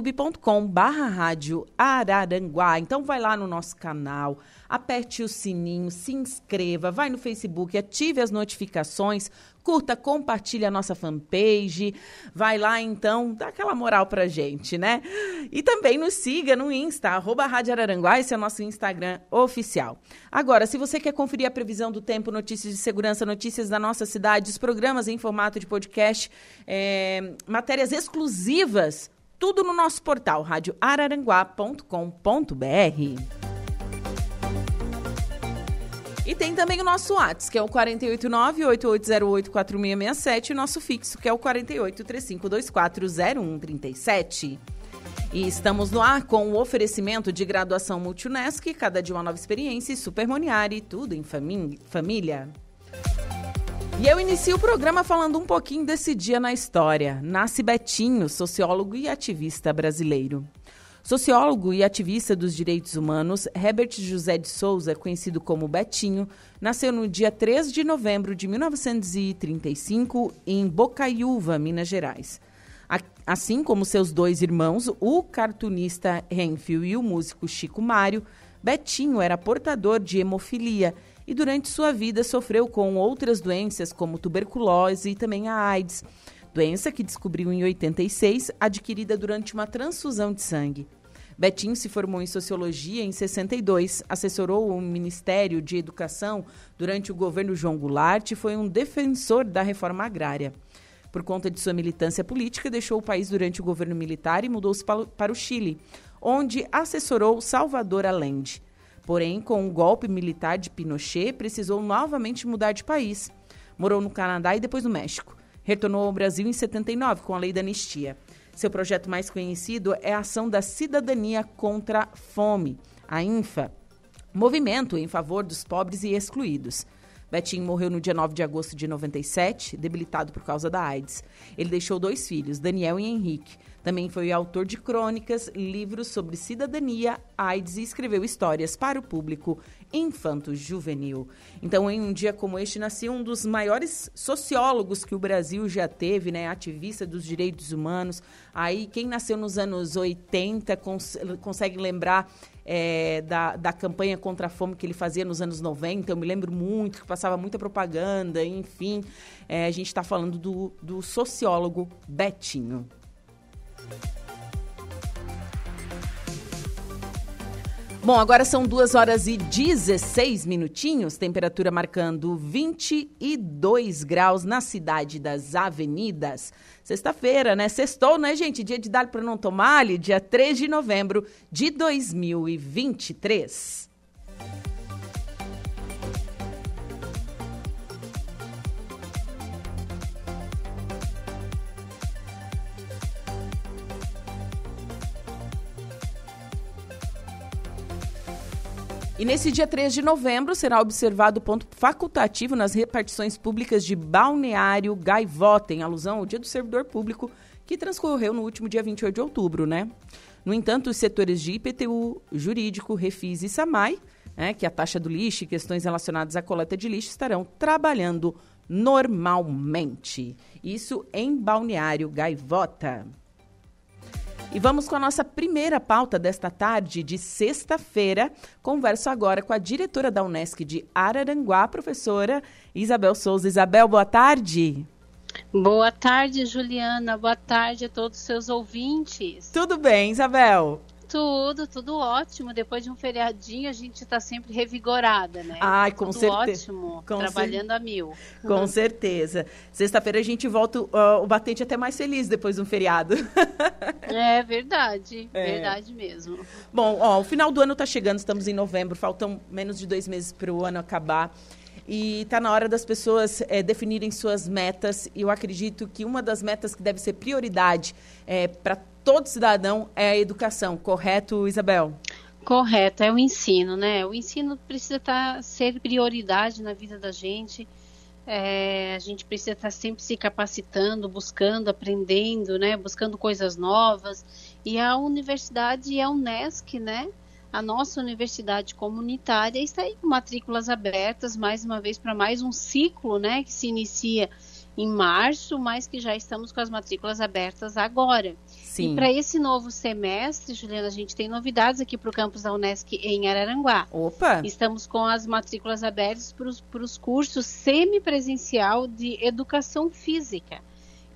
youtube.com rádio Araranguá. Então vai lá no nosso canal, aperte o sininho, se inscreva, vai no Facebook, ative as notificações, curta, compartilhe a nossa fanpage, vai lá então, dá aquela moral pra gente, né? E também nos siga no Insta, arroba Rádio Araranguá, esse é o nosso Instagram oficial. Agora, se você quer conferir a previsão do tempo, notícias de segurança, notícias da nossa cidade, os programas em formato de podcast, é, matérias exclusivas, tudo no nosso portal radioararanguá.com.br. E tem também o nosso WhatsApp, que é o 489-8808-4667, e o nosso fixo, que é o 48-3524-0137. E estamos no ar com o oferecimento de graduação Multunesc, cada dia uma nova experiência, e Supermoniari, tudo em família. E eu inicio o programa falando um pouquinho desse dia na história. Nasce Betinho, sociólogo e ativista brasileiro. Sociólogo e ativista dos direitos humanos, Herbert José de Souza, conhecido como Betinho, nasceu no dia 3 de novembro de 1935 em Bocaiúva, Minas Gerais. Assim como seus dois irmãos, o cartunista Renfield e o músico Chico Mário, Betinho era portador de hemofilia e durante sua vida sofreu com outras doenças como tuberculose e também a AIDS doença que descobriu em 86, adquirida durante uma transfusão de sangue. Betinho se formou em sociologia em 62, assessorou o Ministério de Educação durante o governo João Goulart e foi um defensor da reforma agrária. Por conta de sua militância política, deixou o país durante o governo militar e mudou-se para o Chile, onde assessorou Salvador Allende. Porém, com o golpe militar de Pinochet, precisou novamente mudar de país. Morou no Canadá e depois no México. Retornou ao Brasil em 79 com a Lei da Anistia. Seu projeto mais conhecido é a Ação da Cidadania contra a Fome, a INFA, movimento em favor dos pobres e excluídos. Betinho morreu no dia 9 de agosto de 97, debilitado por causa da AIDS. Ele deixou dois filhos, Daniel e Henrique. Também foi autor de crônicas, livros sobre cidadania, AIDS e escreveu histórias para o público infanto-juvenil. Então, em um dia como este, nasceu um dos maiores sociólogos que o Brasil já teve, né? Ativista dos direitos humanos. Aí, quem nasceu nos anos 80 cons consegue lembrar é, da, da campanha contra a fome que ele fazia nos anos 90. Eu me lembro muito, que passava muita propaganda, enfim. É, a gente está falando do, do sociólogo Betinho. Bom, agora são 2 horas e 16 minutinhos, temperatura marcando 22 graus na cidade das avenidas. Sexta-feira, né? Sextou, né, gente? Dia de dar para não tomar, dia 3 de novembro de 2023. E nesse dia 3 de novembro será observado o ponto facultativo nas repartições públicas de Balneário Gaivota, em alusão ao Dia do Servidor Público, que transcorreu no último dia 28 de outubro, né? No entanto, os setores de IPTU, Jurídico, Refis e SAMAI, né, que é a taxa do lixo e questões relacionadas à coleta de lixo, estarão trabalhando normalmente. Isso em Balneário Gaivota. E vamos com a nossa primeira pauta desta tarde de sexta-feira. Converso agora com a diretora da Unesc de Araranguá, professora Isabel Souza. Isabel, boa tarde. Boa tarde, Juliana. Boa tarde a todos os seus ouvintes. Tudo bem, Isabel? Tudo, tudo ótimo. Depois de um feriadinho, a gente está sempre revigorada, né? Ai, com tudo certeza. ótimo, com trabalhando cer... a mil. Com certeza. Sexta-feira a gente volta uh, o batente até mais feliz depois de um feriado. é verdade, é. verdade mesmo. Bom, ó, o final do ano está chegando, estamos em novembro, faltam menos de dois meses para o ano acabar. E está na hora das pessoas é, definirem suas metas. E eu acredito que uma das metas que deve ser prioridade é, para todo cidadão é a educação, correto, Isabel? Correto, é o ensino, né? O ensino precisa estar, ser prioridade na vida da gente. É, a gente precisa estar sempre se capacitando, buscando, aprendendo, né? Buscando coisas novas. E a universidade e a Unesc, né? A nossa universidade comunitária está aí com matrículas abertas, mais uma vez, para mais um ciclo, né? Que se inicia em março, mas que já estamos com as matrículas abertas agora. Sim. E para esse novo semestre, Juliana, a gente tem novidades aqui para o campus da Unesc em Araranguá. Opa! Estamos com as matrículas abertas para os cursos semipresencial de educação física,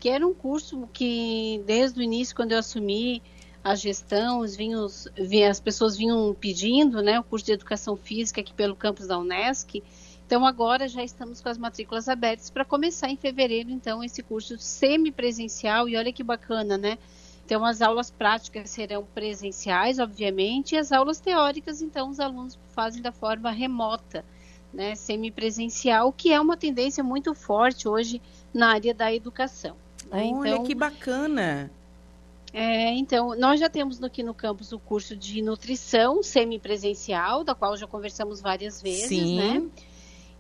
que era um curso que, desde o início, quando eu assumi a gestão, os vinhos, as pessoas vinham pedindo né, o curso de educação física aqui pelo campus da Unesc. Então agora já estamos com as matrículas abertas para começar em fevereiro, então, esse curso semipresencial. E olha que bacana, né? Então, as aulas práticas serão presenciais, obviamente, e as aulas teóricas, então, os alunos fazem da forma remota, né, semipresencial, que é uma tendência muito forte hoje na área da educação. Né? Olha então, que bacana! É, então, nós já temos aqui no campus o curso de nutrição semipresencial, da qual já conversamos várias vezes, Sim. né?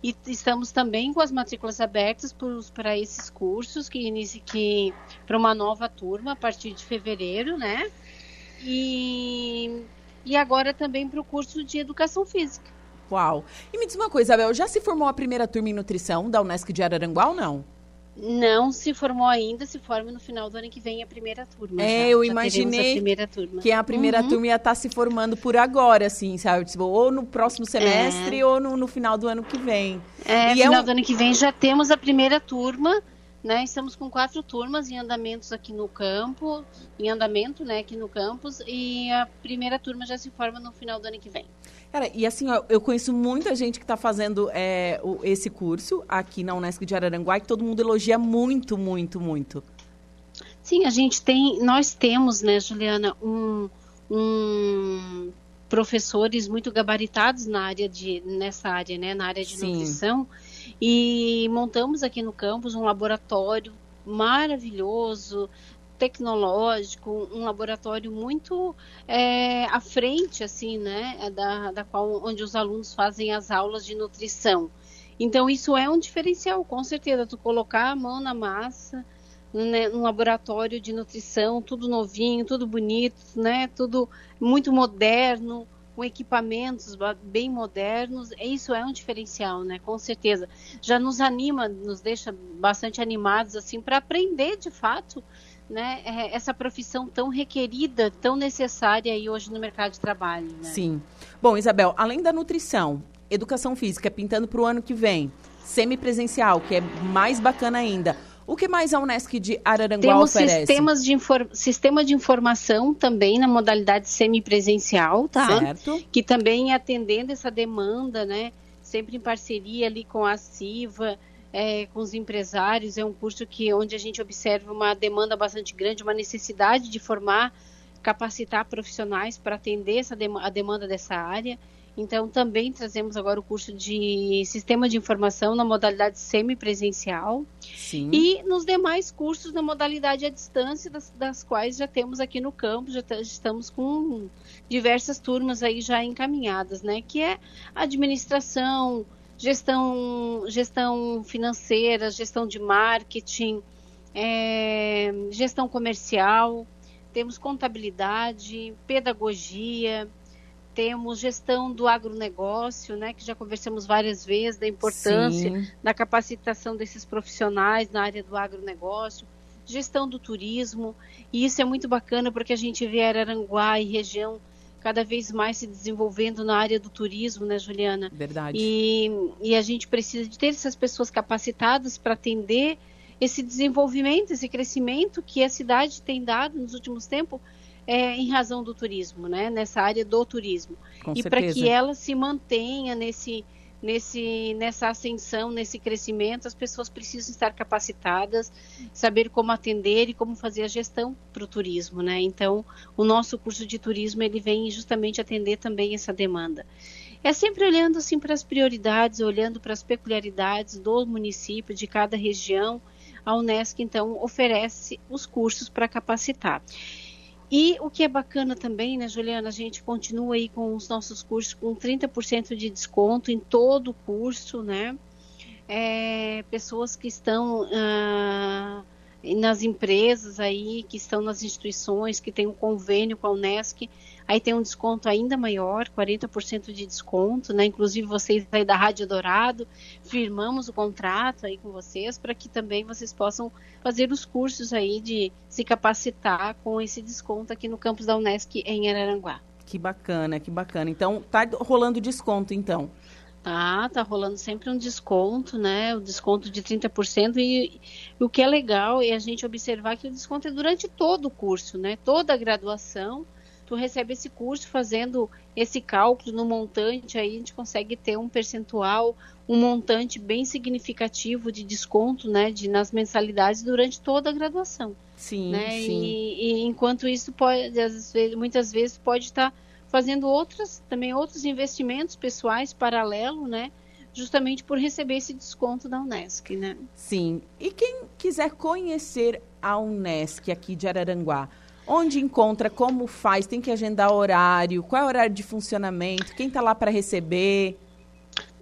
E estamos também com as matrículas abertas para esses cursos que inicia que para uma nova turma a partir de fevereiro, né? E, e agora também para o curso de educação física. Uau! E me diz uma coisa, Abel, já se formou a primeira turma em nutrição da Unesc de Araranguá ou não? Não se formou ainda, se forma no final do ano que vem a primeira turma. É, já, eu já imaginei que a primeira uhum. turma ia estar tá se formando por agora, assim, sabe? Tipo, ou no próximo semestre é. ou no, no, final do ano que vem. É, e final é um... do ano que vem já temos a primeira turma né? Estamos com quatro turmas em andamentos aqui no campo, em andamento, né, aqui no campus, e a primeira turma já se forma no final do ano que vem. Cara, e assim, ó, eu conheço muita gente que está fazendo é, o, esse curso aqui na Unesco de Araranguá, que todo mundo elogia muito, muito, muito. Sim, a gente tem, nós temos, né, Juliana, um, um professores muito gabaritados na área de, nessa área, né, na área de Sim. nutrição, e montamos aqui no campus um laboratório maravilhoso, tecnológico, um laboratório muito é, à frente, assim, né, é da, da qual, onde os alunos fazem as aulas de nutrição. Então, isso é um diferencial, com certeza, tu colocar a mão na massa, né, num laboratório de nutrição, tudo novinho, tudo bonito, né, tudo muito moderno, com equipamentos bem modernos, isso é um diferencial, né? Com certeza. Já nos anima, nos deixa bastante animados assim para aprender de fato, né? É, essa profissão tão requerida, tão necessária aí hoje no mercado de trabalho. Né? Sim. Bom, Isabel, além da nutrição, educação física pintando para o ano que vem, semipresencial, que é mais bacana ainda. O que mais a Unesc de Araranguá Temos oferece? Sistemas de sistema de informação também na modalidade semipresencial, tá? Certo. Que também atendendo essa demanda, né? Sempre em parceria ali com a CIVA, é, com os empresários. É um curso que onde a gente observa uma demanda bastante grande, uma necessidade de formar, capacitar profissionais para atender essa dem a demanda dessa área. Então, também trazemos agora o curso de Sistema de Informação na modalidade semipresencial. Sim. E nos demais cursos na modalidade à distância, das, das quais já temos aqui no campo, já estamos com diversas turmas aí já encaminhadas, né? Que é administração, gestão, gestão financeira, gestão de marketing, é, gestão comercial, temos contabilidade, pedagogia, temos gestão do agronegócio, né, que já conversamos várias vezes da importância Sim. da capacitação desses profissionais na área do agronegócio, gestão do turismo, e isso é muito bacana porque a gente vê Araranguá e região cada vez mais se desenvolvendo na área do turismo, né, Juliana? Verdade. E, e a gente precisa de ter essas pessoas capacitadas para atender esse desenvolvimento, esse crescimento que a cidade tem dado nos últimos tempos é, em razão do turismo, né? Nessa área do turismo. Com e para que ela se mantenha nesse, nesse, nessa ascensão, nesse crescimento, as pessoas precisam estar capacitadas, saber como atender e como fazer a gestão para o turismo, né? Então, o nosso curso de turismo ele vem justamente atender também essa demanda. É sempre olhando assim para as prioridades, olhando para as peculiaridades do município, de cada região. A Unesc então oferece os cursos para capacitar. E o que é bacana também, né, Juliana, a gente continua aí com os nossos cursos com 30% de desconto em todo o curso, né? É, pessoas que estão ah, nas empresas aí que estão nas instituições, que tem um convênio com a Unesc, aí tem um desconto ainda maior, 40% de desconto, né? Inclusive vocês aí da Rádio Dourado, firmamos o contrato aí com vocês para que também vocês possam fazer os cursos aí de se capacitar com esse desconto aqui no campus da Unesc em Araranguá. Que bacana, que bacana. Então, tá rolando desconto então. Tá, tá rolando sempre um desconto, né? O desconto de 30%. E, e o que é legal é a gente observar que o desconto é durante todo o curso, né? Toda a graduação, tu recebe esse curso fazendo esse cálculo no montante, aí a gente consegue ter um percentual, um montante bem significativo de desconto, né? De, nas mensalidades durante toda a graduação. Sim, né? sim. E, e enquanto isso pode, às vezes, muitas vezes pode estar tá fazendo outras, também outros investimentos pessoais paralelo, né? Justamente por receber esse desconto da Unesc, né? Sim. E quem quiser conhecer a Unesc aqui de Araranguá, onde encontra, como faz, tem que agendar horário, qual é o horário de funcionamento, quem está lá para receber?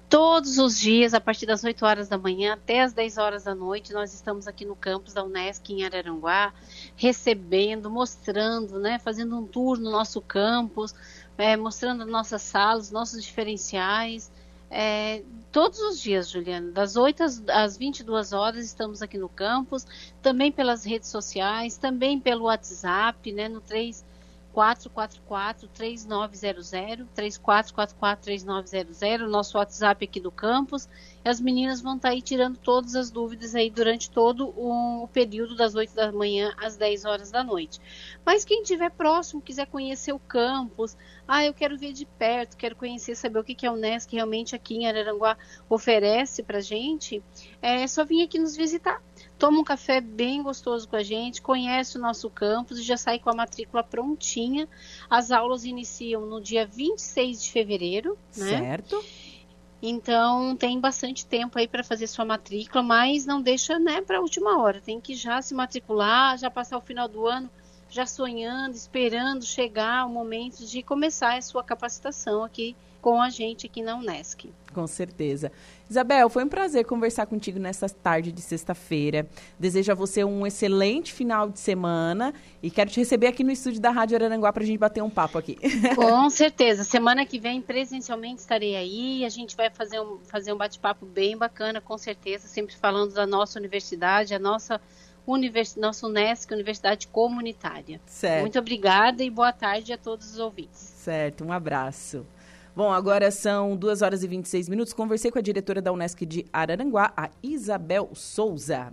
Todos os dias, a partir das 8 horas da manhã até as 10 horas da noite, nós estamos aqui no campus da Unesc em Araranguá, recebendo, mostrando, né, fazendo um tour no nosso campus, é, mostrando nossas salas, nossos diferenciais. É, todos os dias, Juliana, das 8 às, às 22 horas estamos aqui no campus, também pelas redes sociais, também pelo WhatsApp, né, no 3 3444-3900, 3444-3900, nosso WhatsApp aqui do campus. E as meninas vão estar tá aí tirando todas as dúvidas aí durante todo o período das 8 da manhã às 10 horas da noite. Mas quem estiver próximo, quiser conhecer o campus, ah, eu quero ver de perto, quero conhecer, saber o que, que a Unesc realmente aqui em Araranguá oferece para gente, é só vir aqui nos visitar toma um café bem gostoso com a gente, conhece o nosso campus e já sai com a matrícula prontinha. As aulas iniciam no dia 26 de fevereiro, né? Certo. Então tem bastante tempo aí para fazer sua matrícula, mas não deixa, né, para a última hora. Tem que já se matricular, já passar o final do ano já sonhando, esperando chegar o momento de começar a sua capacitação aqui com a gente aqui na Unesc. Com certeza. Isabel, foi um prazer conversar contigo nessa tarde de sexta-feira. Desejo a você um excelente final de semana e quero te receber aqui no estúdio da Rádio Araranguá para a gente bater um papo aqui. Com certeza. Semana que vem, presencialmente, estarei aí. A gente vai fazer um, fazer um bate-papo bem bacana, com certeza, sempre falando da nossa universidade, a nossa Univers... nossa Unesc, Universidade Comunitária. Certo. Muito obrigada e boa tarde a todos os ouvintes. Certo, um abraço. Bom, agora são 2 horas e 26 minutos. Conversei com a diretora da Unesc de Araranguá, a Isabel Souza.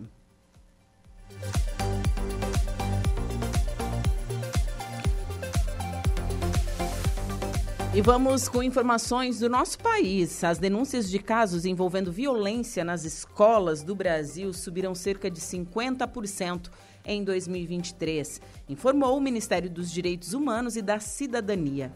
E vamos com informações do nosso país. As denúncias de casos envolvendo violência nas escolas do Brasil subiram cerca de 50% em 2023, informou o Ministério dos Direitos Humanos e da Cidadania.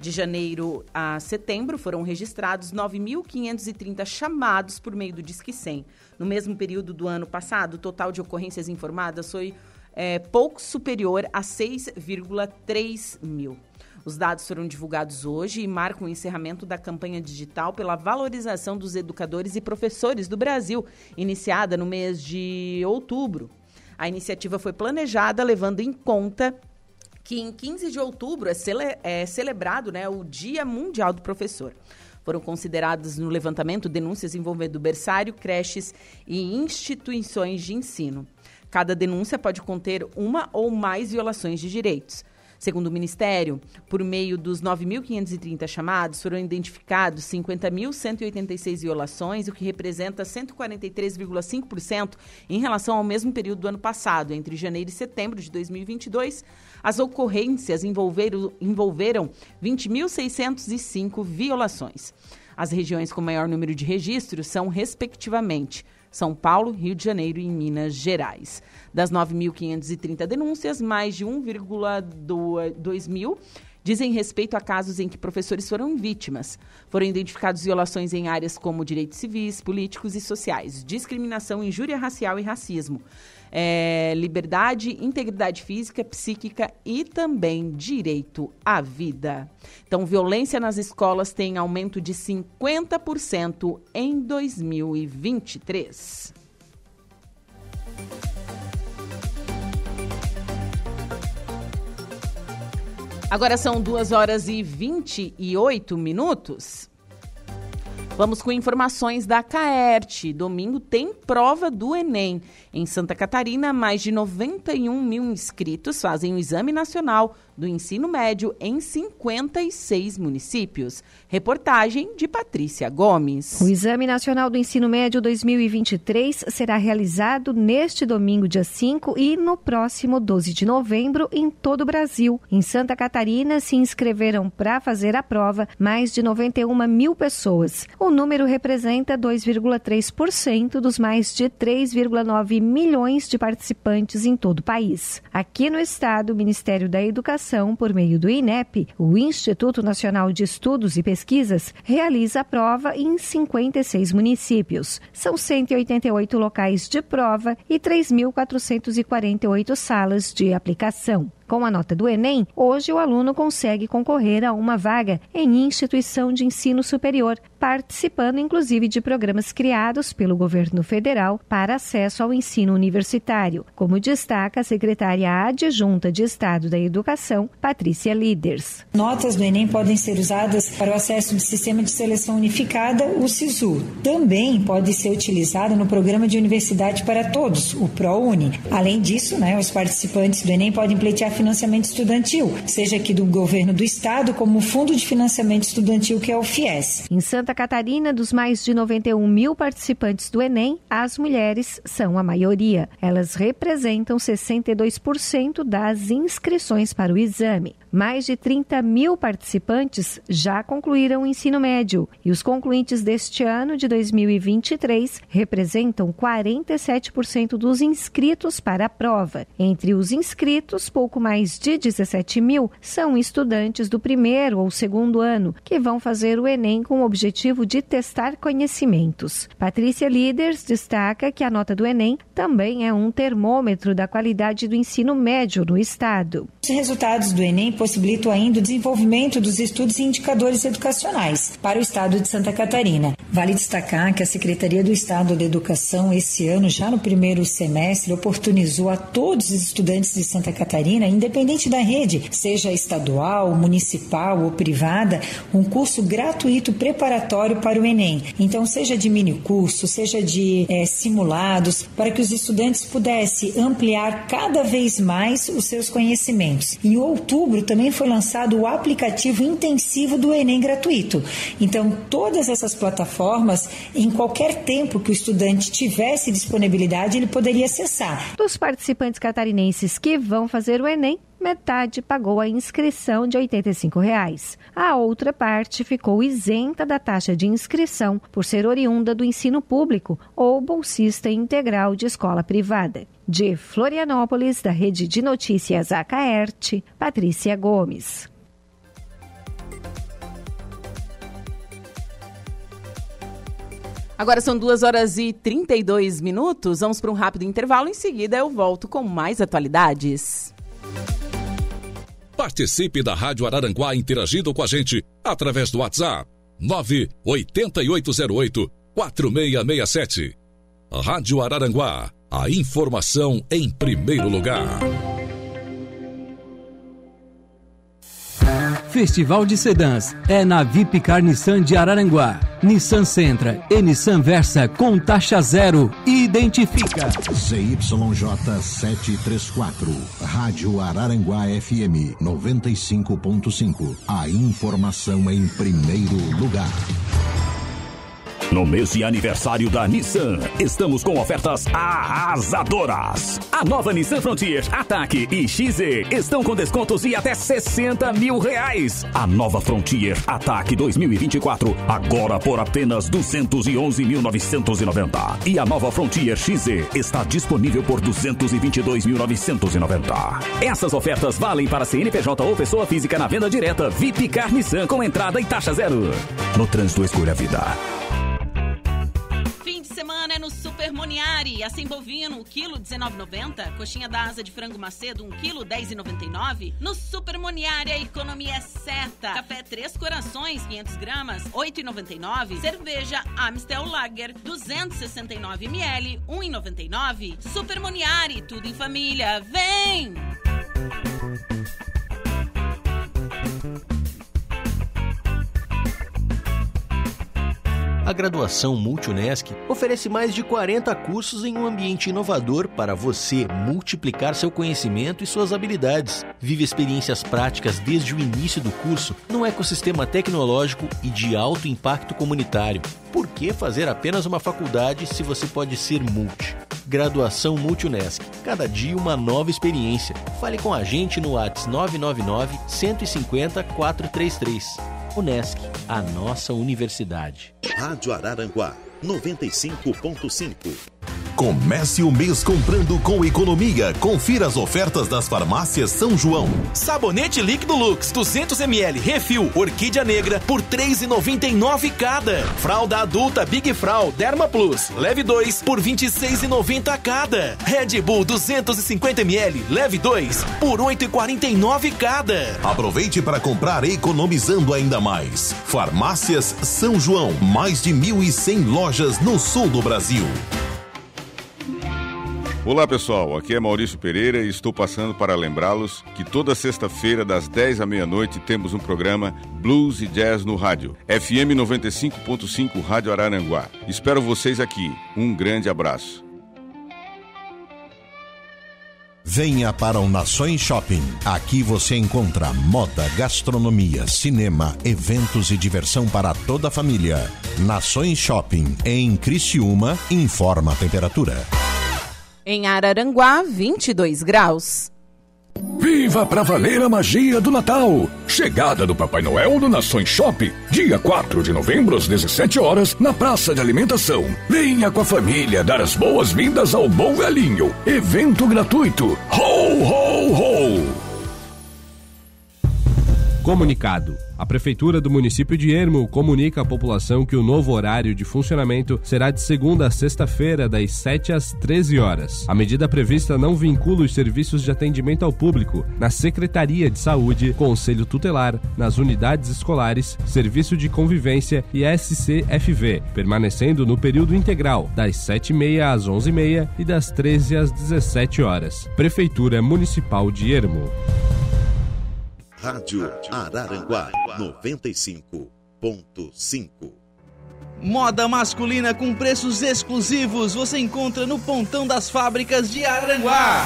De janeiro a setembro, foram registrados 9.530 chamados por meio do Disque 100. No mesmo período do ano passado, o total de ocorrências informadas foi é, pouco superior a 6,3 mil. Os dados foram divulgados hoje e marcam o encerramento da campanha digital pela valorização dos educadores e professores do Brasil, iniciada no mês de outubro. A iniciativa foi planejada levando em conta que em 15 de outubro é, cele é celebrado né, o Dia Mundial do Professor. Foram consideradas no levantamento denúncias envolvendo berçário, creches e instituições de ensino. Cada denúncia pode conter uma ou mais violações de direitos. Segundo o Ministério, por meio dos 9.530 chamados, foram identificados 50.186 violações, o que representa 143,5% em relação ao mesmo período do ano passado. Entre janeiro e setembro de 2022, as ocorrências envolveram, envolveram 20.605 violações. As regiões com maior número de registros são, respectivamente, são Paulo, Rio de Janeiro e Minas Gerais. Das 9.530 denúncias, mais de 1,2 mil dizem respeito a casos em que professores foram vítimas. Foram identificados violações em áreas como direitos civis, políticos e sociais, discriminação, injúria racial e racismo, é, liberdade, integridade física, psíquica e também direito à vida. Então, violência nas escolas tem aumento de 50% em 2023. Agora são 2 horas e 28 minutos. Vamos com informações da CAERT. Domingo tem prova do Enem. Em Santa Catarina, mais de 91 mil inscritos fazem o Exame Nacional do Ensino Médio em 56 municípios. Reportagem de Patrícia Gomes. O Exame Nacional do Ensino Médio 2023 será realizado neste domingo, dia 5, e no próximo 12 de novembro em todo o Brasil. Em Santa Catarina se inscreveram para fazer a prova mais de 91 mil pessoas. O número representa 2,3% dos mais de 3,9 milhões de participantes em todo o país. Aqui no estado, o Ministério da Educação por meio do INEP, o Instituto Nacional de Estudos e Pesquisas, realiza a prova em 56 municípios. São 188 locais de prova e 3.448 salas de aplicação. Com a nota do Enem, hoje o aluno consegue concorrer a uma vaga em instituição de ensino superior, participando inclusive de programas criados pelo governo federal para acesso ao ensino universitário, como destaca a secretária adjunta de Estado da Educação, Patrícia Líderes. Notas do Enem podem ser usadas para o acesso do Sistema de Seleção Unificada, o SISU. Também pode ser utilizada no Programa de Universidade para Todos, o ProUni. Além disso, né, os participantes do Enem podem pleitear financiamento estudantil, seja aqui do governo do estado, como o Fundo de Financiamento Estudantil, que é o FIES. Em Santa Catarina, dos mais de 91 mil participantes do Enem, as mulheres são a maioria. Elas representam 62% das inscrições para o exame. Mais de 30 mil participantes já concluíram o ensino médio e os concluintes deste ano de 2023 representam 47% dos inscritos para a prova. Entre os inscritos, pouco mais de 17 mil são estudantes do primeiro ou segundo ano que vão fazer o Enem com o objetivo de testar conhecimentos. Patrícia Líderes destaca que a nota do Enem também é um termômetro da qualidade do ensino médio no estado. Os resultados do Enem possibilitam ainda o desenvolvimento dos estudos e indicadores educacionais para o estado de Santa Catarina. Vale destacar que a Secretaria do Estado da Educação, esse ano, já no primeiro semestre, oportunizou a todos os estudantes de Santa Catarina, independente da rede, seja estadual, municipal ou privada, um curso gratuito preparatório para o Enem. Então, seja de mini curso, seja de é, simulados, para que os estudantes pudessem ampliar cada vez mais os seus conhecimentos. Em outubro, também foi lançado o aplicativo intensivo do Enem gratuito. Então, todas essas plataformas, em qualquer tempo que o estudante tivesse disponibilidade, ele poderia acessar. Dos participantes catarinenses que vão fazer o Enem, metade pagou a inscrição de 85 reais. A outra parte ficou isenta da taxa de inscrição por ser oriunda do ensino público ou bolsista integral de escola privada. De Florianópolis, da Rede de Notícias Acaerte, Patrícia Gomes. Agora são 2 horas e 32 minutos. Vamos para um rápido intervalo. Em seguida, eu volto com mais atualidades. Participe da Rádio Araranguá interagindo com a gente através do WhatsApp 98808 4667. Rádio Araranguá, a informação em primeiro lugar. Festival de Sedãs é na Vipcar Nissan de Araranguá. Nissan Sentra e Nissan Versa com taxa zero. Identifica. ZYJ 734. Rádio Araranguá FM 95.5. A informação em primeiro lugar. No mês de aniversário da Nissan, estamos com ofertas arrasadoras. A nova Nissan Frontier, Ataque e XZ estão com descontos de até 60 mil reais. A nova Frontier Ataque 2024, agora por apenas 211.990. E a nova Frontier XZ está disponível por 222.990. Essas ofertas valem para CNPJ ou pessoa física na venda direta VIP Car Nissan com entrada e taxa zero. No trânsito, escolha a vida Moniari. Assim bovino, quilo 19,90. Coxinha da asa de frango macedo, 1 quilo 10,99. No Super Moniari a economia é certa. Café Três Corações, 500 gramas, 8,99. Cerveja Amstel Lager, 269 ml, 1,99. Super Moniari, tudo em família. Vem! A graduação Multunesc oferece mais de 40 cursos em um ambiente inovador para você multiplicar seu conhecimento e suas habilidades. Vive experiências práticas desde o início do curso num ecossistema tecnológico e de alto impacto comunitário. Por que fazer apenas uma faculdade se você pode ser multi? Graduação Multunesc. Cada dia uma nova experiência. Fale com a gente no WhatsApp 999 150 433. Unesc, a nossa universidade. Rádio Araranguá 95.5. Comece o mês comprando com economia. Confira as ofertas das farmácias São João. Sabonete líquido Lux 200ml refil Orquídea Negra por 3,99 cada. Fralda adulta Big Frau Derma Plus leve 2 por 26,90 cada. Red Bull 250ml leve 2 por 8,49 cada. Aproveite para comprar economizando ainda mais. Farmácias São João, mais de 1.100 lojas no sul do Brasil. Olá pessoal, aqui é Maurício Pereira e estou passando para lembrá-los que toda sexta-feira, das 10 à meia-noite, temos um programa Blues e Jazz no rádio. FM 95.5 Rádio Araranguá. Espero vocês aqui. Um grande abraço. Venha para o Nações Shopping. Aqui você encontra moda, gastronomia, cinema, eventos e diversão para toda a família. Nações Shopping, em Criciúma, informa a temperatura. Em Araranguá, 22 graus. Viva pra valer a magia do Natal! Chegada do Papai Noel no Nações Shop, dia 4 de novembro às 17 horas, na Praça de Alimentação. Venha com a família dar as boas-vindas ao Bom Velhinho. Evento gratuito. Ho, ho! Comunicado. A Prefeitura do município de Ermo comunica à população que o novo horário de funcionamento será de segunda a sexta-feira, das 7 às 13 horas. A medida prevista não vincula os serviços de atendimento ao público na Secretaria de Saúde, Conselho Tutelar, nas unidades escolares, Serviço de Convivência e SCFV, permanecendo no período integral, das 7h30 às 11h30 e das 13 às 17 horas. Prefeitura Municipal de Ermo. Rádio Araranguá 95.5. Moda masculina com preços exclusivos você encontra no Pontão das Fábricas de Araranguá.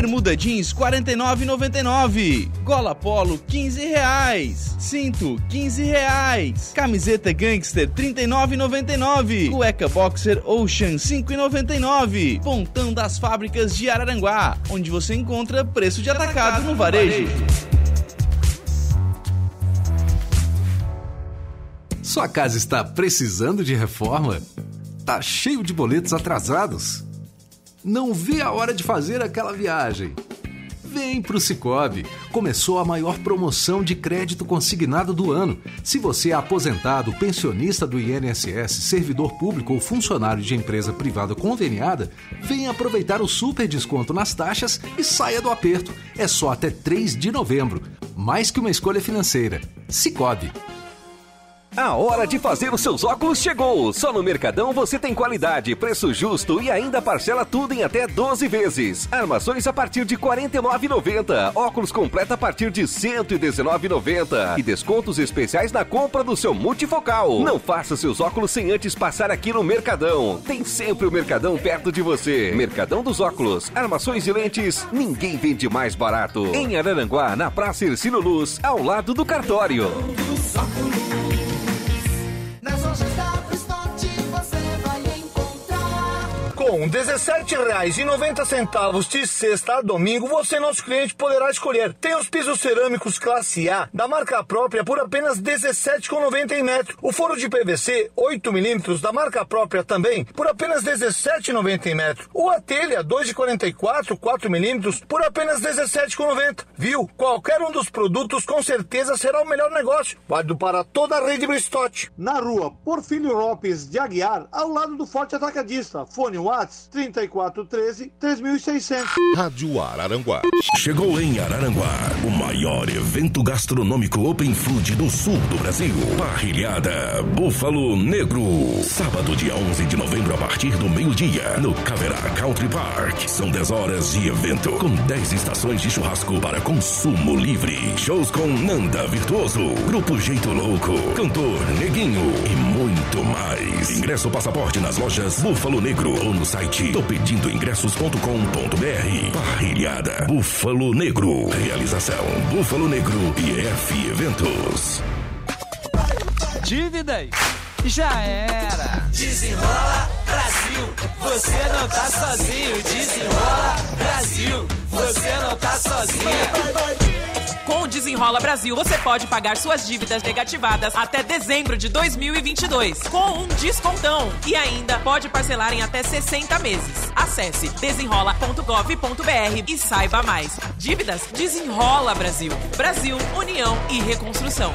Bermuda jeans 49,99. Gola polo 15 reais. Cinto 15 reais. Camiseta gangster 39,99. Cueca boxer Ocean 5,99. Pontão das Fábricas de Araranguá, onde você encontra preço de atacado no varejo. Sua casa está precisando de reforma? Tá cheio de boletos atrasados? Não vê a hora de fazer aquela viagem. Vem pro Cicobi. Começou a maior promoção de crédito consignado do ano. Se você é aposentado, pensionista do INSS, servidor público ou funcionário de empresa privada conveniada, venha aproveitar o super desconto nas taxas e saia do aperto. É só até 3 de novembro. Mais que uma escolha financeira. Cicobi. A hora de fazer os seus óculos chegou! Só no Mercadão você tem qualidade, preço justo e ainda parcela tudo em até 12 vezes. Armações a partir de R$ 49,90. Óculos completo a partir de R$ 119,90. E descontos especiais na compra do seu multifocal. Não faça seus óculos sem antes passar aqui no Mercadão. Tem sempre o Mercadão perto de você. Mercadão dos Óculos. Armações e lentes, ninguém vende mais barato. Em Araranguá, na Praça Ercino Luz, ao lado do cartório. Nas Com R$ 17,90 de sexta a domingo, você, nosso cliente, poderá escolher. Tem os pisos cerâmicos classe A, da marca própria, por apenas R$ 17,90 em metro. O forro de PVC 8mm, da marca própria também, por apenas R$ 17,90 em metro. Ou a telha 2,44, 4mm, por apenas R$ 17,90. Viu? Qualquer um dos produtos com certeza será o melhor negócio. Válido para toda a rede Bristote. Na rua Porfírio Lopes de Aguiar, ao lado do Forte Atacadista. Fone WhatsApp WhatsApp 3413 3600. Rádio Araranguá. Chegou em Araranguá o maior evento gastronômico Open Food do sul do Brasil. Parrilhada Búfalo Negro. Sábado, dia 11 de novembro, a partir do meio-dia, no Caverá Country Park. São 10 horas de evento, com 10 estações de churrasco para consumo livre. Shows com Nanda Virtuoso, Grupo Jeito Louco, Cantor Neguinho e muito mais. Ingresso passaporte nas lojas Búfalo Negro ou no site topedindoingressos.com.br. Parrilhada Búfalo Negro. Realização Búfalo Negro e F Eventos. Dívidas? Já era. Desenrola Brasil, você não tá sozinho. Desenrola Brasil, você não tá sozinho. Com o Desenrola Brasil, você pode pagar suas dívidas negativadas até dezembro de 2022, com um descontão. E ainda pode parcelar em até 60 meses. Acesse desenrola.gov.br e saiba mais. Dívidas? Desenrola Brasil. Brasil, União e Reconstrução.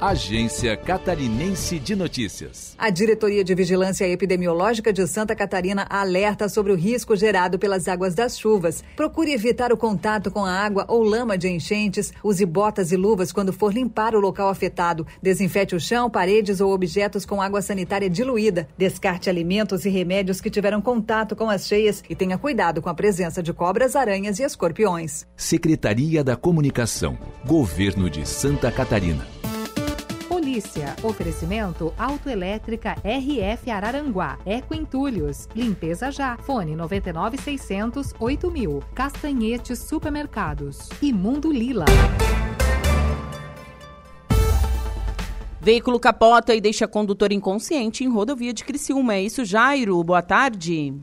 Agência Catarinense de Notícias. A Diretoria de Vigilância Epidemiológica de Santa Catarina alerta sobre o risco gerado pelas águas das chuvas. Procure evitar o contato com a água ou lama de enchentes. Use botas e luvas quando for limpar o local afetado. Desinfete o chão, paredes ou objetos com água sanitária diluída. Descarte alimentos e remédios que tiveram contato com as cheias e tenha cuidado com a presença de cobras, aranhas e escorpiões. Secretaria da Comunicação. Governo de Santa Catarina. Polícia. Oferecimento Autoelétrica RF Araranguá. Eco Entulhos. Limpeza já. Fone 99600 8000. Castanhetes Supermercados. E Mundo Lila. Veículo capota e deixa condutor inconsciente em rodovia de Criciúma. É isso, Jairo? Boa tarde.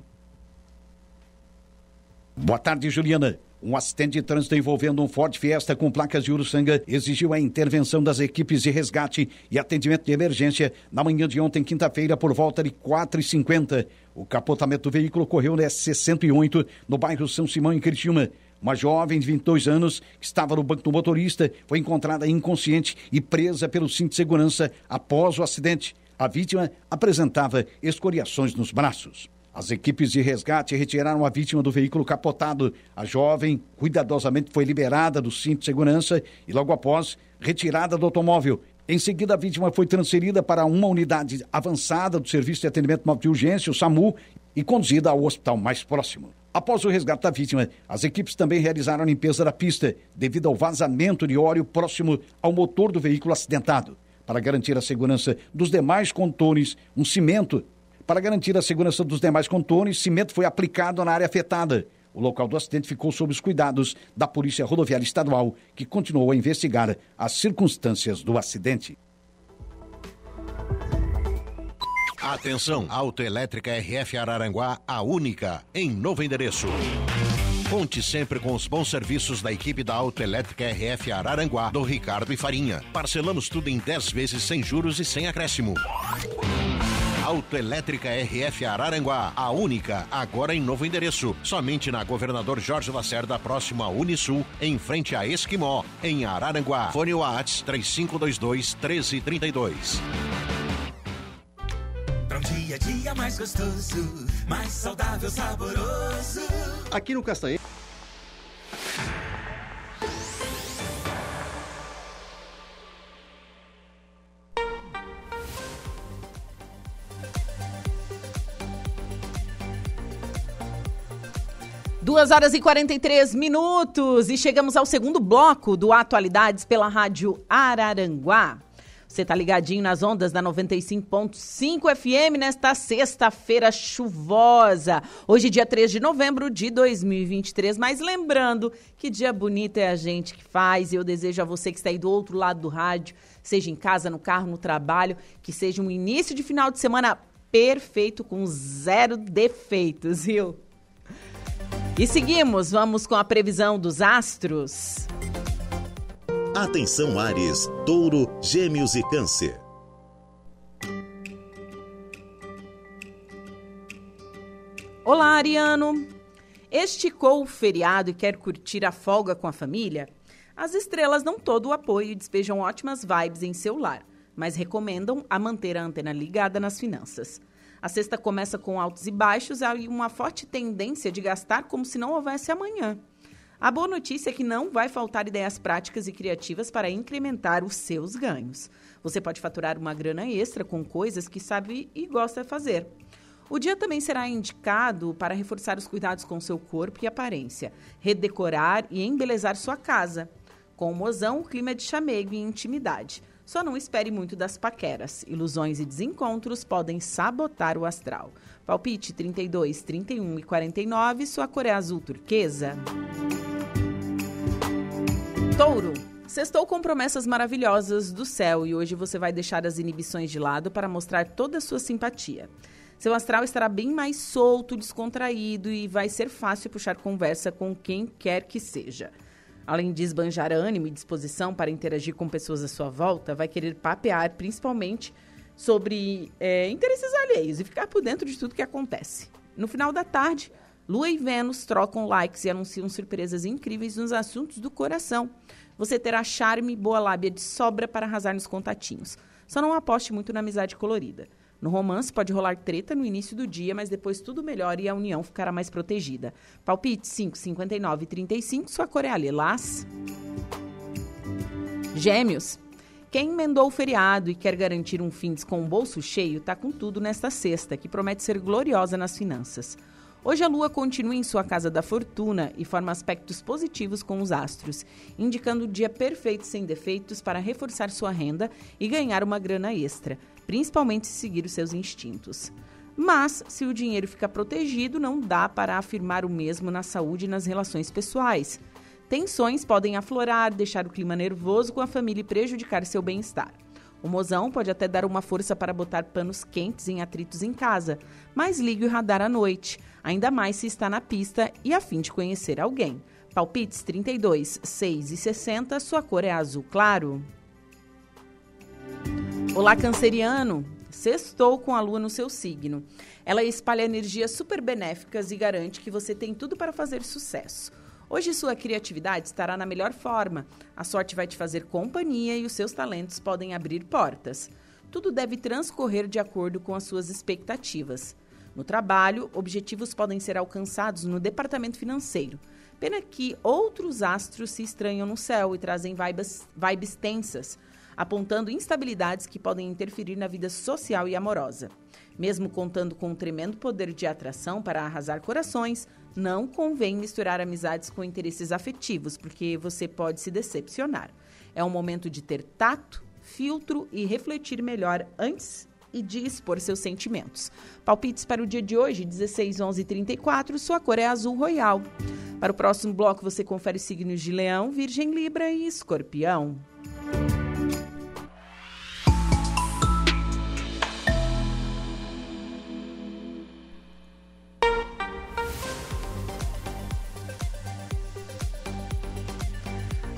Boa tarde, Juliana. Um acidente de trânsito envolvendo um Ford Fiesta com placas de Uruçanga exigiu a intervenção das equipes de resgate e atendimento de emergência na manhã de ontem, quinta-feira, por volta de 4h50. O capotamento do veículo ocorreu na S68, no bairro São Simão, em Criciúma. Uma jovem de 22 anos, que estava no banco do motorista, foi encontrada inconsciente e presa pelo cinto de segurança após o acidente. A vítima apresentava escoriações nos braços. As equipes de resgate retiraram a vítima do veículo capotado. A jovem cuidadosamente foi liberada do cinto de segurança e, logo após, retirada do automóvel. Em seguida, a vítima foi transferida para uma unidade avançada do Serviço de Atendimento Móvel de Urgência, o SAMU, e conduzida ao hospital mais próximo. Após o resgate da vítima, as equipes também realizaram a limpeza da pista, devido ao vazamento de óleo próximo ao motor do veículo acidentado. Para garantir a segurança dos demais condutores, um cimento para garantir a segurança dos demais condutores, cimento foi aplicado na área afetada. O local do acidente ficou sob os cuidados da Polícia Rodoviária Estadual, que continuou a investigar as circunstâncias do acidente. Atenção, Autoelétrica RF Araranguá, a única, em novo endereço. Conte sempre com os bons serviços da equipe da Autoelétrica RF Araranguá, do Ricardo e Farinha. Parcelamos tudo em 10 vezes sem juros e sem acréscimo. Autoelétrica RF Araranguá, a única, agora em novo endereço. Somente na Governador Jorge Lacerda, próximo à Unisul, em frente a Esquimó, em Araranguá. Fone Whats 3522 1332. Pra um dia a dia mais gostoso, mais saudável, saboroso. Aqui no Castanheira. Duas horas e 43 minutos e chegamos ao segundo bloco do Atualidades pela Rádio Araranguá. Você tá ligadinho nas ondas da 95.5 FM nesta sexta-feira chuvosa. Hoje, dia 3 de novembro de 2023. Mas lembrando que dia bonito é a gente que faz. E eu desejo a você que está aí do outro lado do rádio, seja em casa, no carro, no trabalho, que seja um início de final de semana perfeito, com zero defeitos, viu? E seguimos, vamos com a previsão dos astros. Atenção Ares, Touro, Gêmeos e Câncer. Olá, Ariano! Esticou o feriado e quer curtir a folga com a família? As estrelas dão todo o apoio e despejam ótimas vibes em seu lar, mas recomendam a manter a antena ligada nas finanças. A sexta começa com altos e baixos e uma forte tendência de gastar como se não houvesse amanhã. A boa notícia é que não vai faltar ideias práticas e criativas para incrementar os seus ganhos. Você pode faturar uma grana extra com coisas que sabe e gosta de fazer. O dia também será indicado para reforçar os cuidados com seu corpo e aparência, redecorar e embelezar sua casa. Com o mozão, o clima é de chamego e intimidade. Só não espere muito das paqueras. Ilusões e desencontros podem sabotar o astral. Palpite 32, 31 e 49, sua cor é azul turquesa. Touro. Sextou com promessas maravilhosas do céu e hoje você vai deixar as inibições de lado para mostrar toda a sua simpatia. Seu astral estará bem mais solto, descontraído e vai ser fácil puxar conversa com quem quer que seja. Além de esbanjar ânimo e disposição para interagir com pessoas à sua volta, vai querer papear principalmente sobre é, interesses alheios e ficar por dentro de tudo que acontece. No final da tarde, Lua e Vênus trocam likes e anunciam surpresas incríveis nos assuntos do coração. Você terá charme e boa lábia de sobra para arrasar nos contatinhos. Só não aposte muito na amizade colorida. No romance pode rolar treta no início do dia, mas depois tudo melhora e a união ficará mais protegida. Palpite 5, 59 e 35, sua cor é a lilás. Gêmeos. Quem emendou o feriado e quer garantir um fim com o bolso cheio, tá com tudo nesta sexta, que promete ser gloriosa nas finanças. Hoje a Lua continua em sua casa da fortuna e forma aspectos positivos com os astros, indicando o dia perfeito sem defeitos para reforçar sua renda e ganhar uma grana extra principalmente se seguir os seus instintos. Mas, se o dinheiro fica protegido, não dá para afirmar o mesmo na saúde e nas relações pessoais. Tensões podem aflorar, deixar o clima nervoso com a família e prejudicar seu bem-estar. O mozão pode até dar uma força para botar panos quentes em atritos em casa, mas ligue o radar à noite, ainda mais se está na pista e a fim de conhecer alguém. Palpites 32, 6 e 60, sua cor é azul claro. Olá, canceriano! Sextou com a lua no seu signo. Ela espalha energias super benéficas e garante que você tem tudo para fazer sucesso. Hoje sua criatividade estará na melhor forma. A sorte vai te fazer companhia e os seus talentos podem abrir portas. Tudo deve transcorrer de acordo com as suas expectativas. No trabalho, objetivos podem ser alcançados no departamento financeiro. Pena que outros astros se estranham no céu e trazem vibes, vibes tensas apontando instabilidades que podem interferir na vida social e amorosa. Mesmo contando com um tremendo poder de atração para arrasar corações, não convém misturar amizades com interesses afetivos, porque você pode se decepcionar. É um momento de ter tato, filtro e refletir melhor antes e de expor seus sentimentos. Palpites para o dia de hoje, 16, 11 e 34, sua cor é azul royal. Para o próximo bloco, você confere os signos de Leão, Virgem, Libra e Escorpião.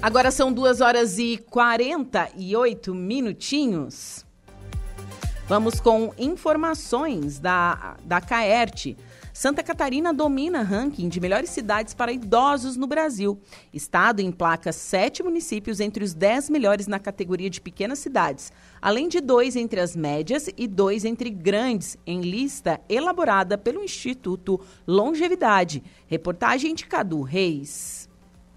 Agora são 2 horas e 48 minutinhos. Vamos com informações da, da Caerte. Santa Catarina domina ranking de melhores cidades para idosos no Brasil. Estado emplaca sete municípios entre os dez melhores na categoria de pequenas cidades, além de dois entre as médias e dois entre grandes, em lista elaborada pelo Instituto Longevidade. Reportagem de Cadu Reis.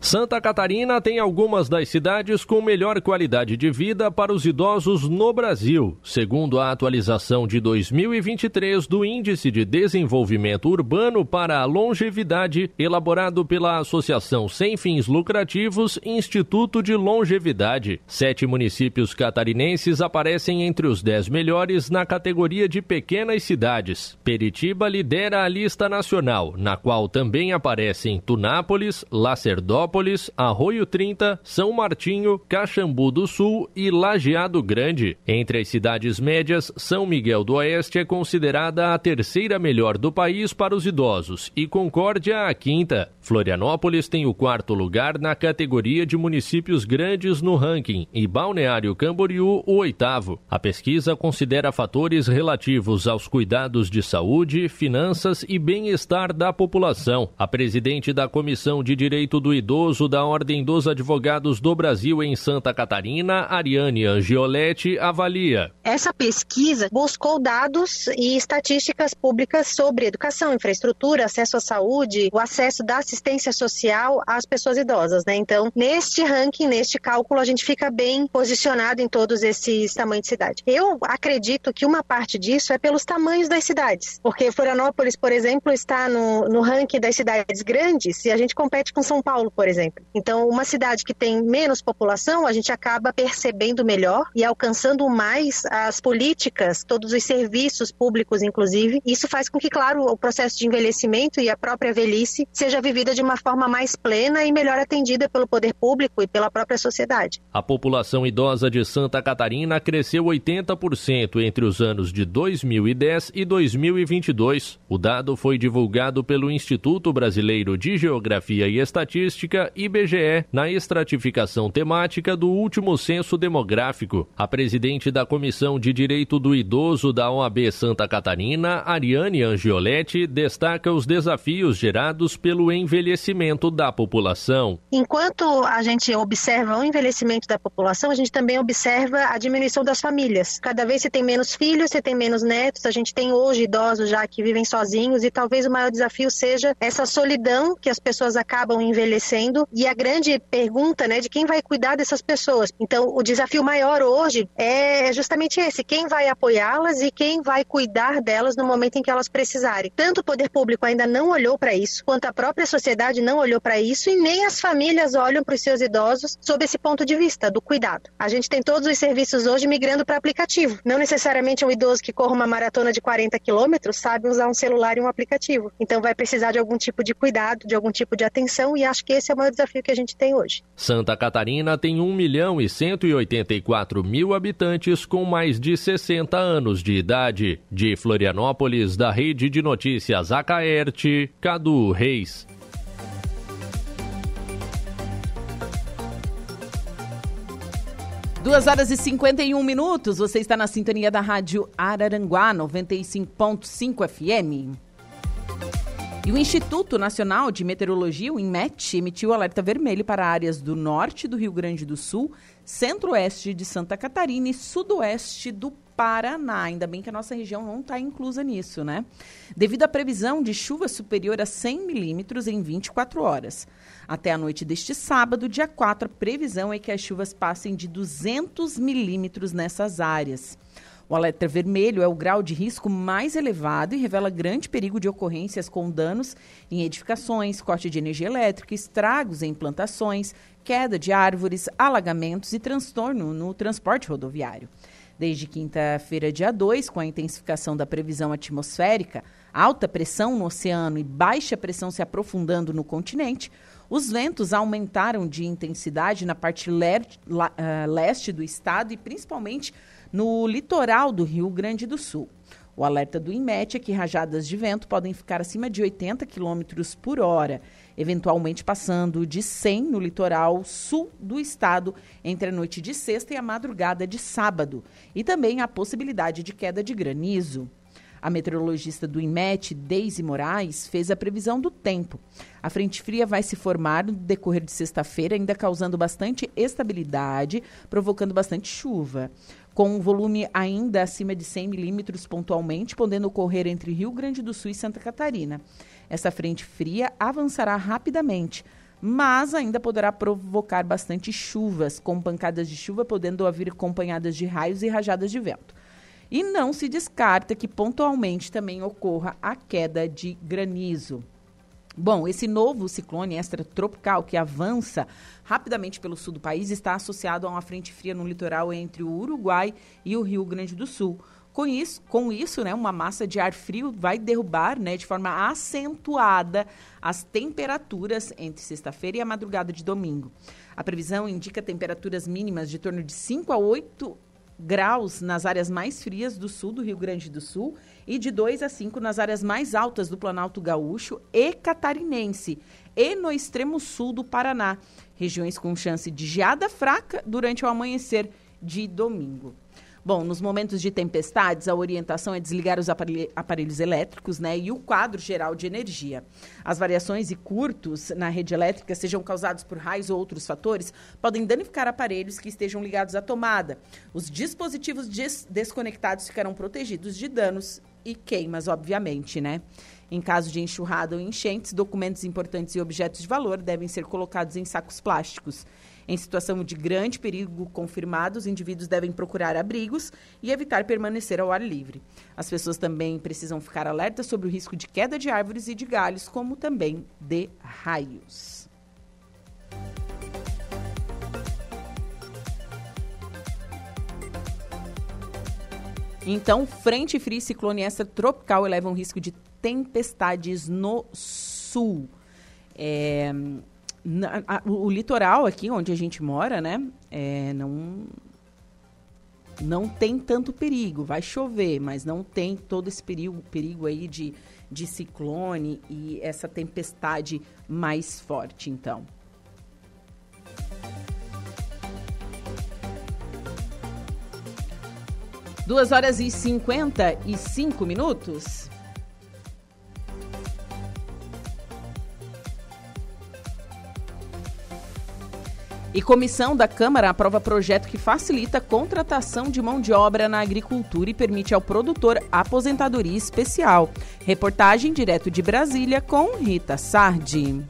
Santa Catarina tem algumas das cidades com melhor qualidade de vida para os idosos no Brasil, segundo a atualização de 2023 do Índice de Desenvolvimento Urbano para a Longevidade, elaborado pela Associação Sem Fins Lucrativos Instituto de Longevidade. Sete municípios catarinenses aparecem entre os dez melhores na categoria de pequenas cidades. Peritiba lidera a lista nacional, na qual também aparecem Tunápolis, Lacerdópolis, Petrópolis, Arroio 30, São Martinho, Caxambu do Sul e Lajeado Grande. Entre as cidades médias, São Miguel do Oeste é considerada a terceira melhor do país para os idosos e Concórdia a quinta. Florianópolis tem o quarto lugar na categoria de municípios grandes no ranking e Balneário Camboriú o oitavo. A pesquisa considera fatores relativos aos cuidados de saúde, finanças e bem-estar da população. A presidente da Comissão de Direito do Idoso da Ordem dos Advogados do Brasil em Santa Catarina, Ariane Angioletti, avalia. Essa pesquisa buscou dados e estatísticas públicas sobre educação, infraestrutura, acesso à saúde, o acesso da assistência social às pessoas idosas, né? Então, neste ranking, neste cálculo, a gente fica bem posicionado em todos esses tamanhos de cidade. Eu acredito que uma parte disso é pelos tamanhos das cidades, porque Florianópolis, por exemplo, está no, no ranking das cidades grandes e a gente compete com São Paulo, por exemplo. Então, uma cidade que tem menos população, a gente acaba percebendo melhor e alcançando mais as políticas, todos os serviços públicos, inclusive. Isso faz com que, claro, o processo de envelhecimento e a própria velhice seja vivida de uma forma mais plena e melhor atendida pelo poder público e pela própria sociedade. A população idosa de Santa Catarina cresceu 80% entre os anos de 2010 e 2022. O dado foi divulgado pelo Instituto Brasileiro de Geografia e Estatística, IBGE, na estratificação temática do último censo demográfico. A presidente da Comissão de Direito do Idoso da OAB Santa Catarina, Ariane Angioletti, destaca os desafios gerados pelo envelhecimento da população. Enquanto a gente observa o envelhecimento da população, a gente também observa a diminuição das famílias. Cada vez se tem menos filhos, se tem menos netos, a gente tem hoje idosos já que vivem sozinhos e talvez o maior desafio seja essa solidão que as pessoas acabam envelhecendo e a grande pergunta, né, de quem vai cuidar dessas pessoas. Então, o desafio maior hoje é justamente esse, quem vai apoiá-las e quem vai cuidar delas no momento em que elas precisarem. Tanto o poder público ainda não olhou para isso, quanto a própria sociedade não olhou para isso e nem as famílias olham para os seus idosos sob esse ponto de vista do cuidado. A gente tem todos os serviços hoje migrando para aplicativo. Não necessariamente um idoso que corre uma maratona de 40 quilômetros sabe usar um celular e um aplicativo. Então vai precisar de algum tipo de cuidado, de algum tipo de atenção e acho que esse é o maior desafio que a gente tem hoje. Santa Catarina tem 1 milhão e 184 mil habitantes com mais de 60 anos de idade. De Florianópolis, da Rede de Notícias Acaerte, Cadu Reis. Duas horas e 51 minutos, você está na sintonia da rádio Araranguá 95.5 FM. E o Instituto Nacional de Meteorologia, o INMET, emitiu alerta vermelho para áreas do norte do Rio Grande do Sul, centro-oeste de Santa Catarina e sudoeste do Paraná. Ainda bem que a nossa região não está inclusa nisso, né? Devido à previsão de chuva superior a 100 milímetros em 24 horas. Até a noite deste sábado, dia 4, a previsão é que as chuvas passem de 200 milímetros nessas áreas. O alerta vermelho é o grau de risco mais elevado e revela grande perigo de ocorrências com danos em edificações, corte de energia elétrica, estragos em plantações, queda de árvores, alagamentos e transtorno no transporte rodoviário. Desde quinta-feira, dia 2, com a intensificação da previsão atmosférica, alta pressão no oceano e baixa pressão se aprofundando no continente, os ventos aumentaram de intensidade na parte uh, leste do estado e principalmente no litoral do Rio Grande do Sul. O alerta do INMET é que rajadas de vento podem ficar acima de 80 km por hora, eventualmente passando de 100 no litoral sul do estado entre a noite de sexta e a madrugada de sábado, e também a possibilidade de queda de granizo. A meteorologista do INMET, Deise Moraes, fez a previsão do tempo. A frente fria vai se formar no decorrer de sexta-feira, ainda causando bastante estabilidade, provocando bastante chuva com um volume ainda acima de 100 milímetros pontualmente, podendo ocorrer entre Rio Grande do Sul e Santa Catarina. Essa frente fria avançará rapidamente, mas ainda poderá provocar bastante chuvas, com pancadas de chuva podendo vir acompanhadas de raios e rajadas de vento. E não se descarta que pontualmente também ocorra a queda de granizo. Bom, esse novo ciclone extratropical que avança rapidamente pelo sul do país está associado a uma frente fria no litoral entre o Uruguai e o Rio Grande do Sul. Com isso, com isso né, uma massa de ar frio vai derrubar né, de forma acentuada as temperaturas entre sexta-feira e a madrugada de domingo. A previsão indica temperaturas mínimas de torno de 5 a 8 graus nas áreas mais frias do sul do Rio Grande do Sul e de 2 a 5 nas áreas mais altas do Planalto Gaúcho e Catarinense e no extremo sul do Paraná. Regiões com chance de geada fraca durante o amanhecer de domingo. Bom, nos momentos de tempestades, a orientação é desligar os aparelhos elétricos né, e o quadro geral de energia. As variações e curtos na rede elétrica, sejam causados por raios ou outros fatores, podem danificar aparelhos que estejam ligados à tomada. Os dispositivos des- desconectados ficarão protegidos de danos e queimas, obviamente, né? Em caso de enxurrada ou enchentes, documentos importantes e objetos de valor devem ser colocados em sacos plásticos. Em situação de grande perigo confirmado, os indivíduos devem procurar abrigos e evitar permanecer ao ar livre. As pessoas também precisam ficar alertas sobre o risco de queda de árvores e de galhos, como também de raios. Então, frente fria e ciclone extratropical elevam risco de tempestades no sul. É, na- a- o, litoral aqui, onde a gente mora, né, é, não, não tem tanto perigo. Vai chover, mas não tem todo esse perigo, perigo aí de, de ciclone e essa tempestade mais forte, então. Duas horas e cinquenta e cinco minutos. E comissão da Câmara aprova projeto que facilita a contratação de mão de obra na agricultura e permite ao produtor aposentadoria especial. Reportagem direto de Brasília com Rita Sardi.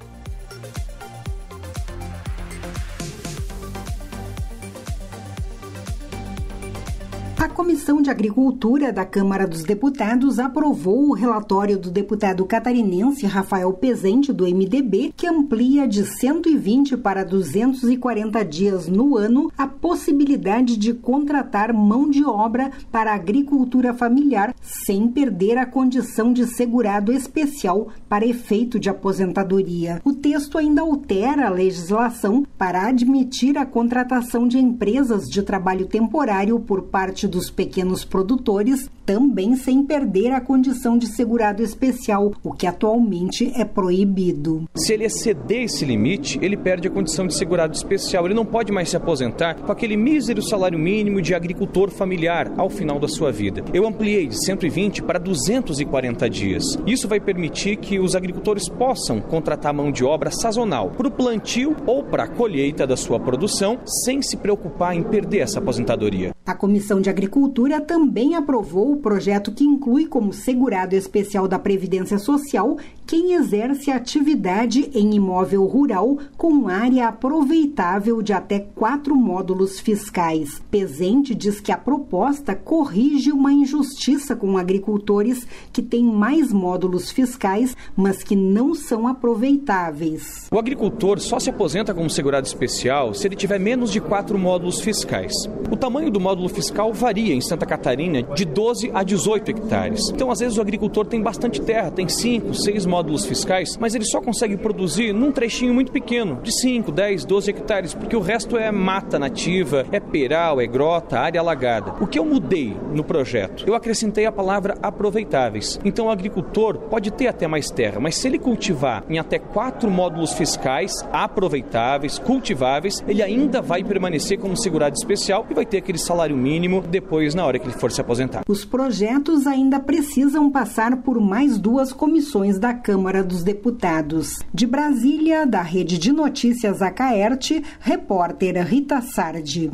A Comissão de Agricultura da Câmara dos Deputados aprovou o relatório do deputado catarinense Rafael Pezente, do MDB, que amplia de 120 para 240 dias no ano a possibilidade de contratar mão de obra para a agricultura familiar sem perder a condição de segurado especial para efeito de aposentadoria. O texto ainda altera a legislação para admitir a contratação de empresas de trabalho temporário por parte dos pequenos produtores, também sem perder a condição de segurado especial, o que atualmente é proibido. Se ele exceder esse limite, ele perde a condição de segurado especial. Ele não pode mais se aposentar com aquele mísero salário mínimo de agricultor familiar ao final da sua vida. Eu ampliei de 120 para 240 dias. Isso vai permitir que os agricultores possam contratar mão de obra sazonal para o plantio ou para a colheita da sua produção, sem se preocupar em perder essa aposentadoria. A Comissão de Agricultura também aprovou o projeto que inclui como segurado especial da Previdência Social quem exerce atividade em imóvel rural com área aproveitável de até quatro módulos fiscais. Pezente diz que a proposta corrige uma injustiça com agricultores que têm mais módulos fiscais, mas que não são aproveitáveis. O agricultor só se aposenta como segurado especial se ele tiver menos de quatro módulos fiscais. O tamanho do módulo fiscal varia em Santa Catarina de 12 a 18 hectares. Então, às vezes, o agricultor tem bastante terra, tem 5, 6 módulos fiscais, mas ele só consegue produzir num trechinho muito pequeno, de 5, 10, 12 hectares, porque o resto é mata nativa, é peral, é grota, área alagada. O que eu mudei no projeto? Eu acrescentei a palavra aproveitáveis. Então, o agricultor pode ter até mais terra, mas se ele cultivar em até quatro módulos fiscais aproveitáveis, cultiváveis, ele ainda vai permanecer como segurado especial e vai ter aquele salário mínimo depois na hora que ele for se aposentar. Os projetos ainda precisam passar por mais duas comissões da Câmara dos Deputados. De Brasília, da Rede de Notícias Acaerte, repórter Rita Sardi.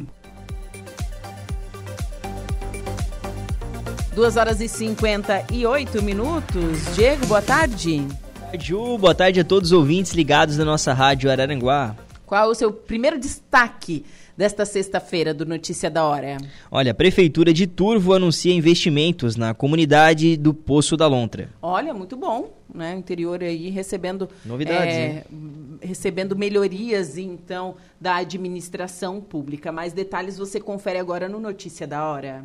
Duas horas e 58 minutos. Diego, boa tarde. Ju, boa tarde a todos os ouvintes ligados na nossa rádio Araranguá. Qual é o seu primeiro destaque desta sexta-feira do Notícia da Hora? Olha, a Prefeitura de Turvo anuncia investimentos na comunidade do Poço da Lontra. Olha, muito bom, né? O interior aí recebendo Novidades, é, recebendo melhorias então da administração pública. Mais detalhes você confere agora no Notícia da Hora.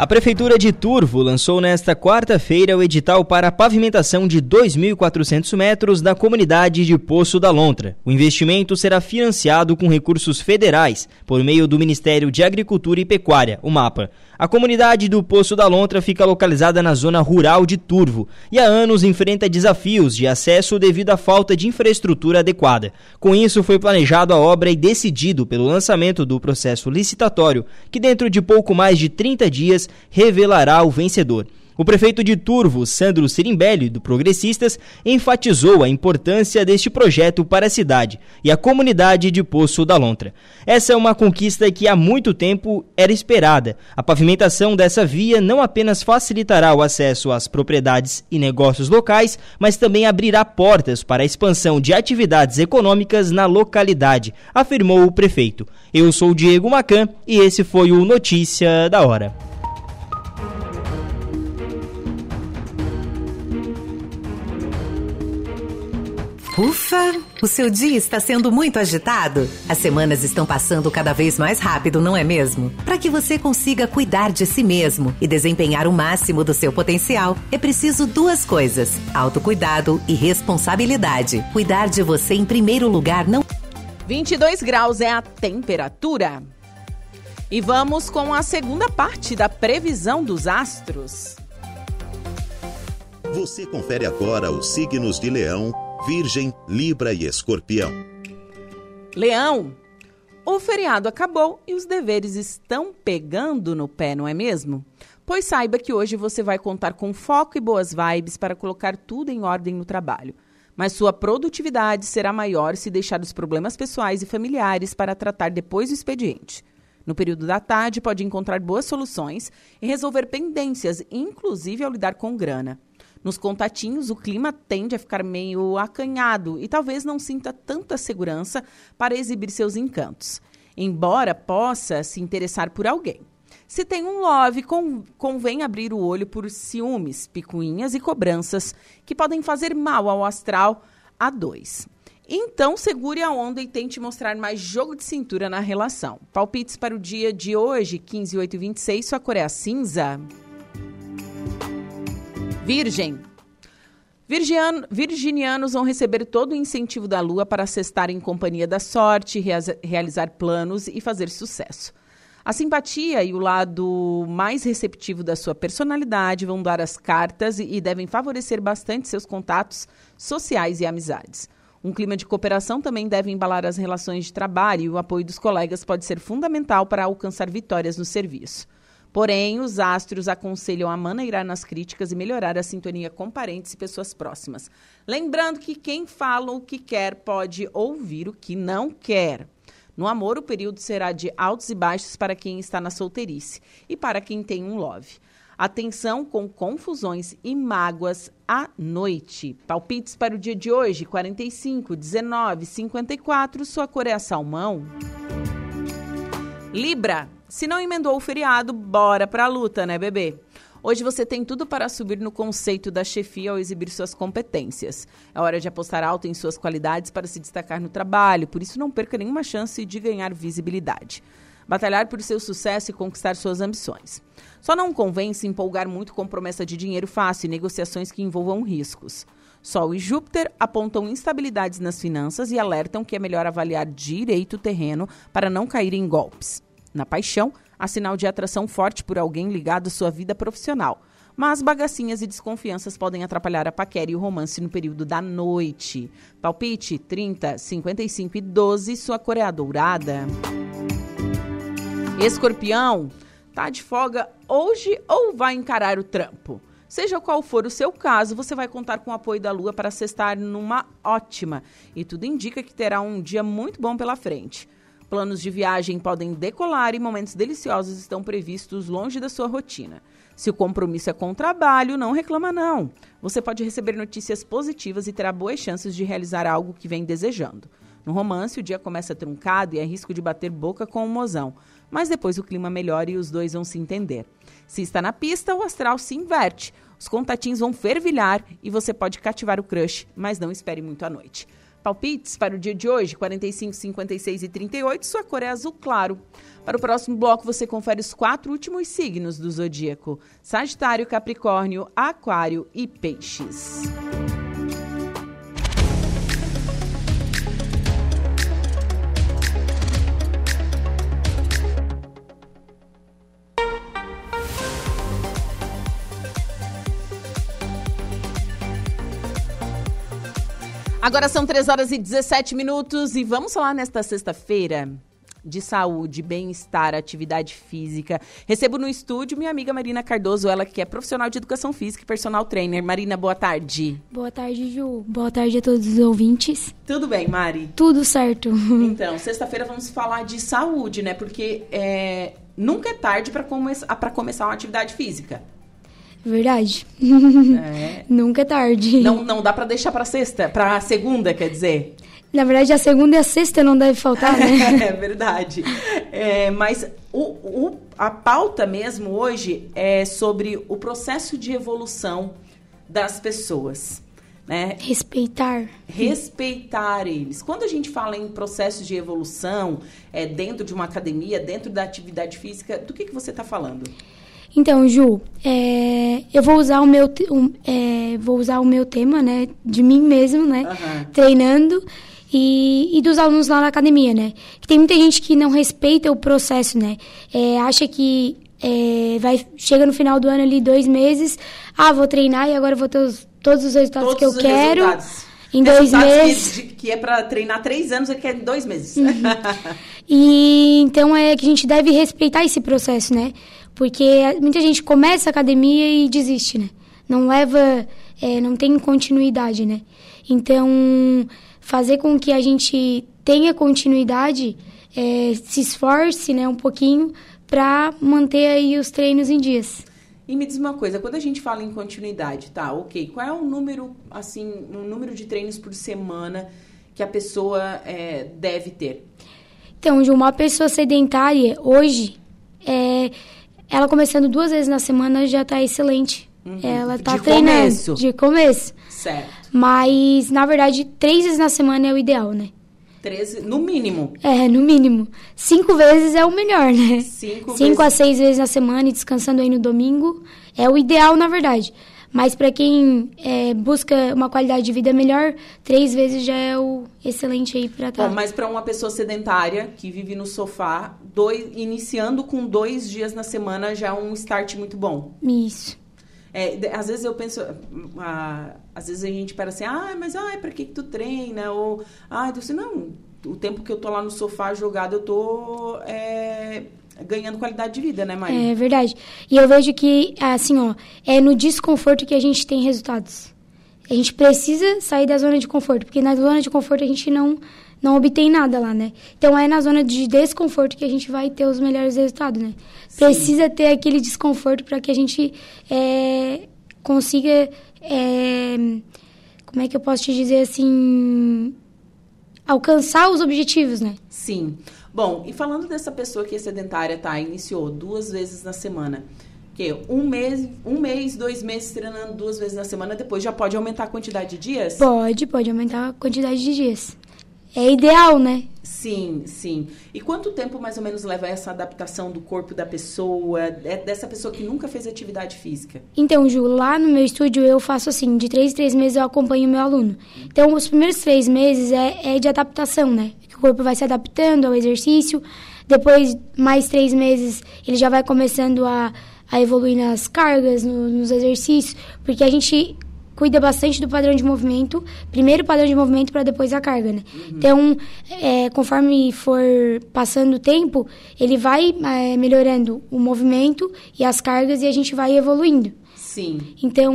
A Prefeitura de Turvo lançou nesta quarta-feira o edital para a pavimentação de 2.400 metros da comunidade de Poço da Lontra. O investimento será financiado com recursos federais por meio do Ministério de Agricultura e Pecuária, o MAPA. A comunidade do Poço da Lontra fica localizada na zona rural de Turvo e há anos enfrenta desafios de acesso devido à falta de infraestrutura adequada. Com isso, foi planejado a obra e decidido pelo lançamento do processo licitatório, que dentro de pouco mais de 30 dias revelará o vencedor. O prefeito de Turvo, Sandro Sirimbelli, do Progressistas, enfatizou a importância deste projeto para a cidade e a comunidade de Poço da Lontra. Essa é uma conquista que há muito tempo era esperada. A pavimentação dessa via não apenas facilitará o acesso às propriedades e negócios locais, mas também abrirá portas para a expansão de atividades econômicas na localidade, afirmou o prefeito. Eu sou Diego Macan e esse foi o Notícia da Hora. Ufa! O seu dia está sendo muito agitado? As semanas estão passando cada vez mais rápido, não é mesmo? Para que você consiga cuidar de si mesmo e desempenhar o máximo do seu potencial, é preciso duas coisas: autocuidado e responsabilidade. Cuidar de você em primeiro lugar não 22 graus é a temperatura. E vamos com a segunda parte da previsão dos astros. Você confere agora os signos de Leão, Virgem, Libra e Escorpião. Leão, o feriado acabou e os deveres estão pegando no pé, não é mesmo? Pois saiba que hoje você vai contar com foco e boas vibes para colocar tudo em ordem no trabalho. Mas sua produtividade será maior se deixar os problemas pessoais e familiares para tratar depois do expediente. No período da tarde, pode encontrar boas soluções e resolver pendências, inclusive ao lidar com grana. Nos contatinhos, o clima tende a ficar meio acanhado e talvez não sinta tanta segurança para exibir seus encantos, embora possa se interessar por alguém. Se tem um love, con convém abrir o olho por ciúmes, picuinhas e cobranças que podem fazer mal ao astral a dois. Então, segure a onda e tente mostrar mais jogo de cintura na relação. Palpites para o dia de hoje, 15, 8 e 26, sua cor é a cinza. Virgem. Virginianos vão receber todo o incentivo da lua para cestar em companhia da sorte, rea realizar planos e fazer sucesso. A simpatia e o lado mais receptivo da sua personalidade vão dar as cartas e devem favorecer bastante seus contatos sociais e amizades. Um clima de cooperação também deve embalar as relações de trabalho e o apoio dos colegas pode ser fundamental para alcançar vitórias no serviço. Porém, os astros aconselham a maneirar nas críticas e melhorar a sintonia com parentes e pessoas próximas. Lembrando que quem fala o que quer pode ouvir o que não quer. No amor, o período será de altos e baixos para quem está na solteirice e para quem tem um love. Atenção com confusões e mágoas à noite. Palpites para o dia de hoje: 45, 19, 54. Sua cor é a salmão. Libra. Se não emendou o feriado, bora pra luta, né, bebê? Hoje você tem tudo para subir no conceito da chefia ao exibir suas competências. É hora de apostar alto em suas qualidades para se destacar no trabalho, por isso não perca nenhuma chance de ganhar visibilidade. Batalhar por seu sucesso e conquistar suas ambições. Só não convém se empolgar muito com promessa de dinheiro fácil e negociações que envolvam riscos. Sol e Júpiter apontam instabilidades nas finanças e alertam que é melhor avaliar direito o terreno para não cair em golpes. Na paixão, há sinal de atração forte por alguém ligado à sua vida profissional. Mas bagacinhas e desconfianças podem atrapalhar a paquera e o romance no período da noite. Palpite 30, 55 e 12, sua cor é a dourada. Escorpião, tá de folga hoje ou vai encarar o trampo? Seja qual for o seu caso, você vai contar com o apoio da Lua para cestar numa ótima. E tudo indica que terá um dia muito bom pela frente. Planos de viagem podem decolar e momentos deliciosos estão previstos longe da sua rotina. Se o compromisso é com o trabalho, não reclama não. Você pode receber notícias positivas e terá boas chances de realizar algo que vem desejando. No romance, o dia começa truncado e é risco de bater boca com o mozão. Mas depois o clima melhora e os dois vão se entender. Se está na pista, o astral se inverte. Os contatinhos vão fervilhar e você pode cativar o crush, mas não espere muito à noite. Palpites para o dia de hoje, 45, 56 e 38, sua cor é azul claro. Para o próximo bloco, você confere os quatro últimos signos do zodíaco: Sagitário, Capricórnio, Aquário e Peixes. Agora são 3 horas e 17 minutos e vamos falar nesta sexta-feira de saúde, bem-estar, atividade física. Recebo no estúdio minha amiga Marina Cardoso, ela que é profissional de educação física e personal trainer. Marina, boa tarde. Boa tarde, Ju. Boa tarde a todos os ouvintes. Tudo bem, Mari? Tudo certo. Então, sexta-feira vamos falar de saúde, né? Porque é, nunca é tarde para come começar uma atividade física. Verdade. É. Nunca é tarde. Não, não dá para deixar para sexta, para segunda, quer dizer. Na verdade, a segunda e a sexta não deve faltar, né? é verdade. É, mas o, o, a pauta mesmo hoje é sobre o processo de evolução das pessoas. Né? Respeitar. Respeitar eles. Quando a gente fala em processo de evolução, é, dentro de uma academia, dentro da atividade física, do que, que você está falando? Então, Ju, é, eu vou usar o meu um, é, vou usar o meu tema, né, de mim mesmo, né, Aham. treinando e, e dos alunos lá na academia, né. Que tem muita gente que não respeita o processo, né, é, acha que é, vai chega no final do ano ali dois meses, ah, vou treinar e agora vou ter os- todos os resultados Todos que eu quero resultados. em dois que- meses. de- Que, é para treinar três anos, ele quer em dois meses. Uhum. E então é que a gente deve respeitar esse processo, né? Porque muita gente começa a academia e desiste, né? Não leva, é, não tem continuidade, né? Então, fazer com que a gente tenha continuidade, é, se esforce, né, um pouquinho para manter aí os treinos em dias. E me diz uma coisa, quando a gente fala em continuidade, tá, ok, qual é o número, assim, o número de treinos por semana que a pessoa é, deve ter? Então, de uma pessoa sedentária, hoje, é, ela começando duas vezes na semana já tá excelente. Ela tá Uhum. De treinando. começo. De começo. Certo. Mas, na verdade, três vezes na semana é o ideal, né? 13, no mínimo. É, no mínimo. Cinco vezes é o melhor, né? Cinco Cinco a vezes. seis vezes na semana e descansando aí no domingo é o ideal, na verdade. Mas para quem é, busca uma qualidade de vida melhor, três vezes já é o excelente aí pra estar. Bom, mas para uma pessoa sedentária que vive no sofá, dois, iniciando com dois dias na semana já é um start muito bom. Isso. É, às vezes eu penso, ah, às vezes a gente para assim, ah, mas ai, para que que tu treina? Ou, ah, eu disse, não, o tempo que eu tô lá no sofá jogado, eu tô é, ganhando qualidade de vida, né, Maria? É verdade. E eu vejo que, assim, ó, é no desconforto que a gente tem resultados. A gente precisa sair da zona de conforto, porque na zona de conforto a gente não, não obtém nada lá, né? Então é na zona de desconforto que a gente vai ter os melhores resultados, né? Precisa ter aquele desconforto para que a gente é, consiga. é, como é que eu posso te dizer assim? Alcançar os objetivos, né? Sim. Bom, e falando dessa pessoa que é sedentária, tá? Iniciou duas vezes na semana. Que um mês, um mês, dois meses treinando duas vezes na semana, depois já pode aumentar a quantidade de dias? Pode, pode aumentar a quantidade de dias. É ideal, né? Sim, sim. E quanto tempo mais ou menos leva essa adaptação do corpo da pessoa, é dessa pessoa que nunca fez atividade física? Então, Ju, lá no meu estúdio eu faço assim, de três em três meses eu acompanho o meu aluno. Então, os primeiros três meses é, é de adaptação, né? Que o corpo vai se adaptando ao exercício. Depois, mais três meses, ele já vai começando a, a evoluir nas cargas, no- nos exercícios, porque a gente cuida bastante do padrão de movimento. Primeiro o padrão de movimento para depois a carga, né? Então, é, conforme for passando o tempo, ele vai é, melhorando o movimento e as cargas e a gente vai evoluindo. Sim. Então,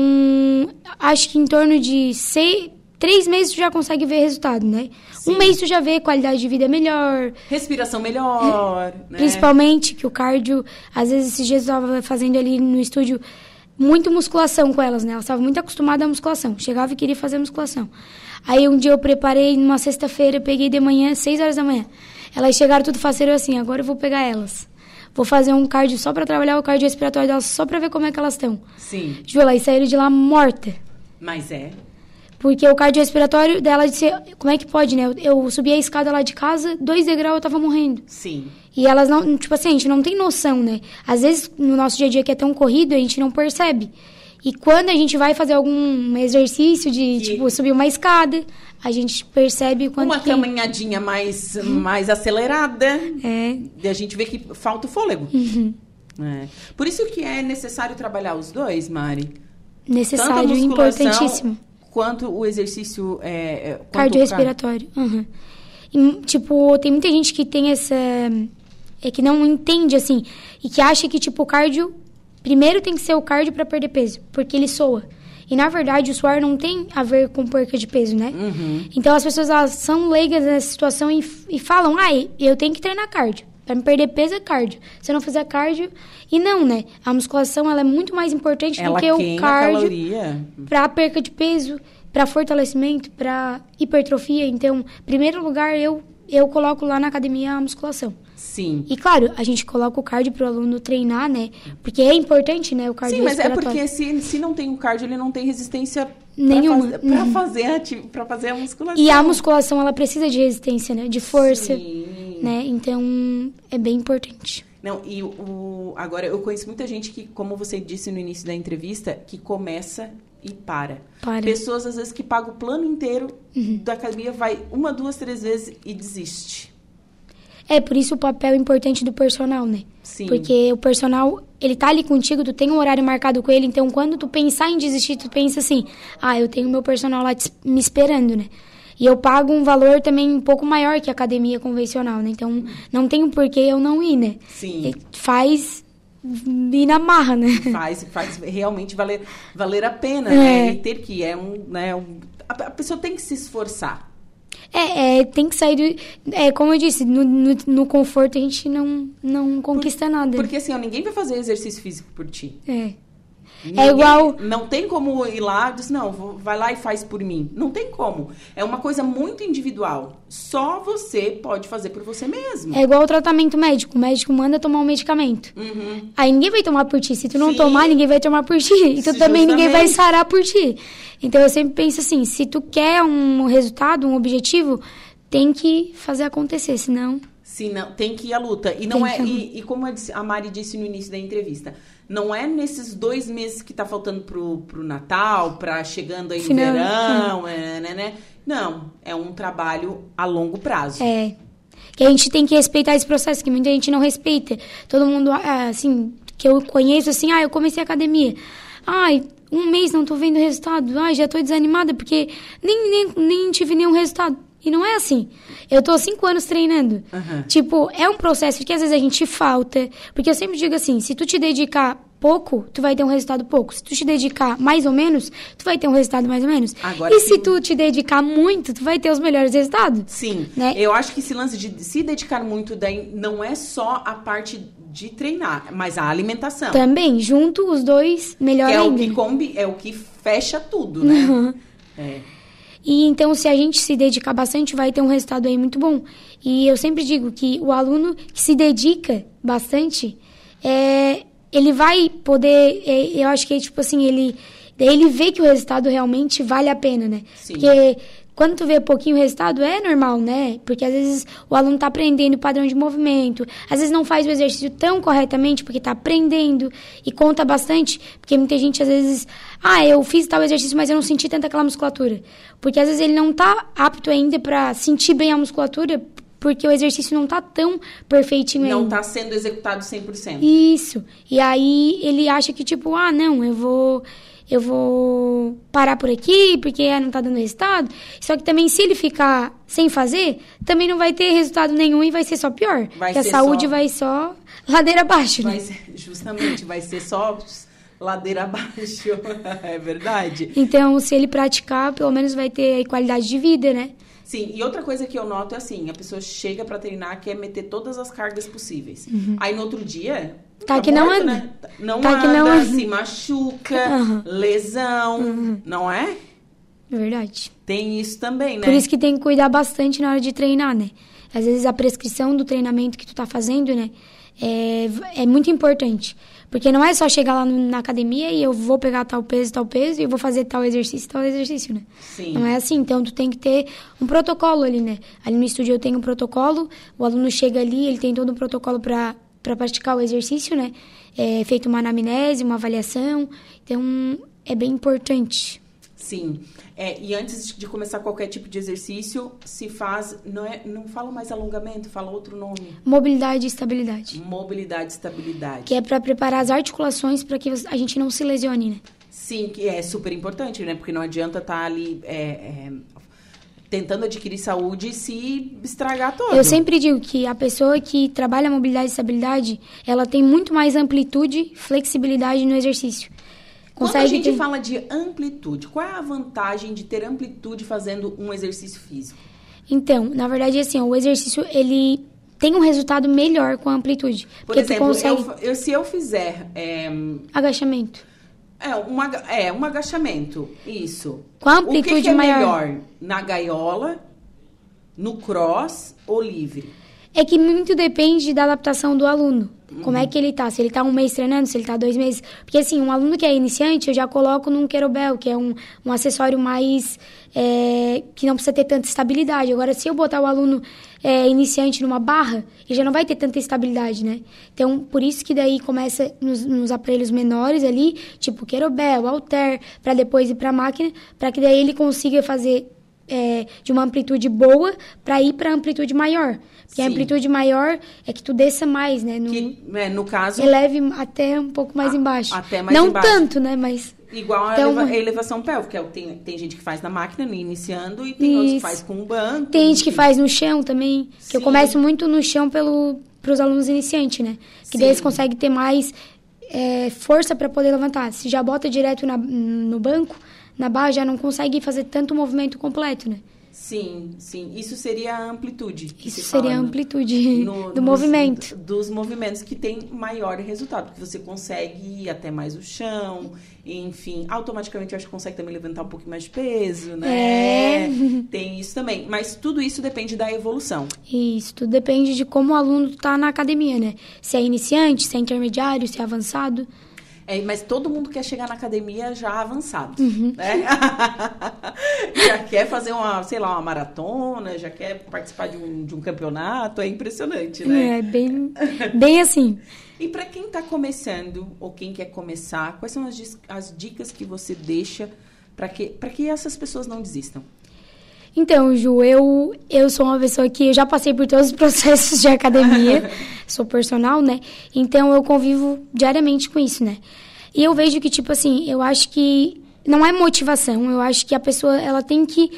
acho que em torno de seis, três meses tu já consegue ver resultado, né? Um mês tu já vê qualidade de vida melhor. Respiração melhor, né? Principalmente que o cardio, às vezes esses dias eu estava fazendo ali no estúdio muito musculação com elas, né? Elas estavam muito acostumadas à musculação. Chegava e queria fazer musculação. Aí um dia eu preparei numa sexta-feira, peguei de manhã, 6 horas da manhã. Elas chegaram tudo faceiro assim, agora eu vou pegar elas. Vou fazer um cardio só pra trabalhar o cardio respiratório delas, só pra ver como é que elas estão. Sim. Ju, elas saíram de lá morta. Mas é. Porque o cardiorrespiratório dela disse, como é que pode, né? Eu, eu subi a escada lá de casa, dois degraus eu tava morrendo. Sim. E elas não, tipo assim, a gente não tem noção, né? Às vezes no nosso dia a dia que é tão corrido, a gente não percebe. E quando a gente vai fazer algum exercício de, tipo, subir uma escada, a gente percebe o quanto Uma que... caminhadinha mais, mais acelerada. É. E a gente vê que falta o fôlego. Uhum. É. Por isso que é necessário trabalhar os dois, Mari. Necessário, importantíssimo. Quanto o exercício é, é, quanto Cardiorrespiratório. Uhum. E, tipo, tem muita gente que tem essa. É que não entende, assim, e que acha que, tipo, o cardio. Primeiro tem que ser o cardio para perder peso, porque ele soa. E na verdade o suor não tem a ver com perca de peso, né? Uhum. Então as pessoas elas são leigas nessa situação e, e falam: ah, eu tenho que treinar cardio. Pra me perder peso é cardio. Se eu não fizer cardio. E não, né? A musculação ela é muito mais importante Ela do que o cardio para perca de peso, para fortalecimento, para hipertrofia. Então, em primeiro lugar, eu eu coloco lá na academia a musculação. Sim. E claro, a gente coloca o cardio pro aluno treinar, né? Porque é importante, né, o cardio Sim, mas é porque se, se não tem o cardio, ele não tem resistência Nenhuma. pra fazer, pra Uhum. fazer, fazer a musculação. E a musculação, ela precisa de resistência, né? De força, né? Então, é bem importante. Não, e o, agora eu conheço muita gente que, como você disse no início da entrevista, que começa e para. Para. Pessoas, às vezes, que pagam o plano inteiro Uhum. da academia, vai uma, duas, três vezes e desiste. É, por isso o papel importante do personal, né? Sim. Porque o personal, ele tá ali contigo, tu tem um horário marcado com ele, então quando tu pensar em desistir, tu pensa assim, ah, eu tenho meu personal lá me esperando, né? E eu pago um valor também um pouco maior que a academia convencional, né? Então, não tem um porquê eu não ir, né? Sim. E faz ir na marra, né? Faz, faz realmente valer, valer a pena, É. né? E ter que, é um, né, um- a, a pessoa tem que se esforçar. É, é, tem que sair do... É, como eu disse, no, no, no conforto a gente não, não conquista nada. Porque assim, ó, ninguém vai fazer exercício físico por ti. É. Ninguém- igual- Não tem como ir lá e dizer, não, vai lá e faz por mim. Não tem como. É uma coisa muito individual. Só você pode fazer por você mesmo. É igual o tratamento médico. O médico manda tomar um medicamento. Uhum. Aí ninguém vai tomar por ti. Se tu não Sim. tomar, ninguém vai tomar por ti. E tu também ninguém vai sarar por ti. Então eu sempre penso assim, se tu quer um resultado, um objetivo, tem que fazer acontecer, senão... Se não, tem que ir à luta. E não Tem é. E, e como a Mari disse no início da entrevista, não é nesses dois meses que tá faltando pro, pro Natal, pra chegando aí o Final- verão, é, né, né? Não, é um trabalho a longo prazo. É. Que a gente tem que respeitar esse processo, que muita gente não respeita. Todo mundo, ah, assim, que eu conheço, assim, ah, eu comecei a academia. Ai, um mês não tô vendo resultado. Ai, já tô desanimada porque nem, nem, nem tive nenhum resultado. E não é assim. Eu tô cinco anos treinando. Aham. Tipo, é um processo que às vezes a gente falta. Porque eu sempre digo assim, se tu te dedicar pouco, tu vai ter um resultado pouco. Se tu te dedicar mais ou menos, tu vai ter um resultado mais ou menos. Agora, e se- se tu te dedicar muito, tu vai ter os melhores resultados. Sim, Né? eu acho que esse lance de se dedicar muito daí não é só a parte de treinar, mas a alimentação. Também, junto os dois, melhor que é o ainda. que né? combi, é o que fecha tudo, né? Uhum. É. E então, se a gente se dedicar bastante, vai ter um resultado aí muito bom. E eu sempre digo que o aluno que se dedica bastante, é, ele vai poder, é, eu acho que, tipo assim, ele, ele vê que o resultado realmente vale a pena, né? Sim. Porque quando tu vê pouquinho o resultado, é normal, né? Porque às vezes o aluno tá aprendendo o padrão de movimento, às vezes não faz o exercício tão corretamente porque tá aprendendo e conta bastante, porque muita gente às vezes, ah, eu fiz tal exercício, mas eu não senti tanta aquela musculatura. Porque às vezes ele não tá apto ainda pra sentir bem a musculatura, porque o exercício não tá tão perfeitinho Não ainda. está sendo executado 100%. Isso. E aí ele acha que, tipo, ah, não, eu vou. Eu vou parar por aqui, porque ah, não tá dando resultado. Só que também, se ele ficar sem fazer, também não vai ter resultado nenhum e vai ser só pior. Vai porque a saúde só- vai só ladeira abaixo, né? Ser, justamente, vai ser só ladeira abaixo. é verdade. Então, se ele praticar, pelo menos vai ter aí qualidade de vida, né? Sim, e outra coisa que eu noto é assim, a pessoa chega pra treinar, quer meter todas as cargas possíveis. Uhum. Aí no outro dia, Tá que não morto, anda. né? Não Tá anda, que não anda. se machuca, Aham. lesão, não é? É verdade. Tem isso também, né? Por isso que tem que cuidar bastante na hora de treinar, né? Às vezes a prescrição do treinamento que tu tá fazendo, né? É, é muito importante. Porque não é só chegar lá na academia e eu vou pegar tal peso, tal peso e eu vou fazer tal exercício, tal exercício, né? Sim. Não é assim. Então tu tem que ter um protocolo ali, né? Ali no estúdio eu tenho um protocolo, o aluno chega ali, ele tem todo um protocolo para para praticar o exercício, né? É feito uma anamnese, uma avaliação. Então é bem importante. Sim. É, e antes de começar qualquer tipo de exercício, se faz. Não, é, não fala mais alongamento, fala outro nome. Mobilidade e estabilidade. Mobilidade e estabilidade. Que é para preparar as articulações para que a gente não se lesione, né? Sim, que é super importante, né? Porque não adianta estar ali é, é, tentando adquirir saúde e se estragar todo. Eu sempre digo que a pessoa que trabalha mobilidade e estabilidade, ela tem muito mais amplitude, flexibilidade no exercício. Quando a Consegue gente ter- fala de amplitude, qual é a vantagem de ter amplitude fazendo um exercício físico? Então, na verdade, assim, o exercício, ele tem um resultado melhor com a amplitude. Por porque exemplo, consegue... eu, eu- se eu fizer é, Agachamento. É, um, é, um agachamento, isso. Com a o que que, amplitude é maior. melhor? Na gaiola, no cross ou livre? É que muito depende da adaptação do aluno. Como é que ele tá? Se ele tá um mês treinando, se ele tá dois meses. Porque, assim, um aluno que é iniciante, eu já coloco num querobel, que é um, um acessório mais. é, que não precisa ter tanta estabilidade. Agora, se eu botar o aluno é, iniciante numa barra, ele já não vai ter tanta estabilidade, né? Então, por isso que daí começa nos, nos aparelhos menores ali, tipo querobel, halter, para depois ir pra máquina, para que daí ele consiga fazer é, de uma amplitude boa para ir para amplitude maior. Porque a Sim. amplitude maior é que tu desça mais, né? No, É, no caso, eleve até um pouco mais embaixo. até mais Não embaixo. tanto, né? Mas igual a Então, a elevação pélvica. é o que Tem, tem gente que faz na máquina, iniciando, e tem outros que faz com um banco. tem gente que faz no chão também. Que eu Sim. começo muito no chão para os alunos iniciantes, né? Que daí Sim. eles conseguem ter mais é, força para poder levantar. Se já bota direto na- no banco, na barra já não consegue fazer tanto movimento completo, né? Sim, sim. Isso seria a amplitude. Isso se seria a amplitude no- do nos- movimento. Dos movimentos que tem maior resultado, porque você consegue ir até mais o chão, enfim, automaticamente eu acho que consegue também levantar um pouquinho mais de peso, né? É. Tem isso também. Mas tudo isso depende da evolução. Isso, tudo depende de como o aluno tá na academia, né? Se é iniciante, se é intermediário, se é avançado. É, mas todo mundo quer chegar na academia já avançado, Uhum. né? já quer fazer uma, sei lá, uma maratona, já quer participar de um, de um campeonato, é impressionante, né? É, bem, bem assim. E para quem está começando ou quem quer começar, quais são as, as dicas que você deixa para que, pra que essas pessoas não desistam? Então, Ju, eu, eu sou uma pessoa que eu já passei por todos os processos de academia, sou personal, né? Então eu convivo diariamente com isso, né? E eu vejo que, tipo assim, eu acho que não é motivação, eu acho que a pessoa, ela tem que.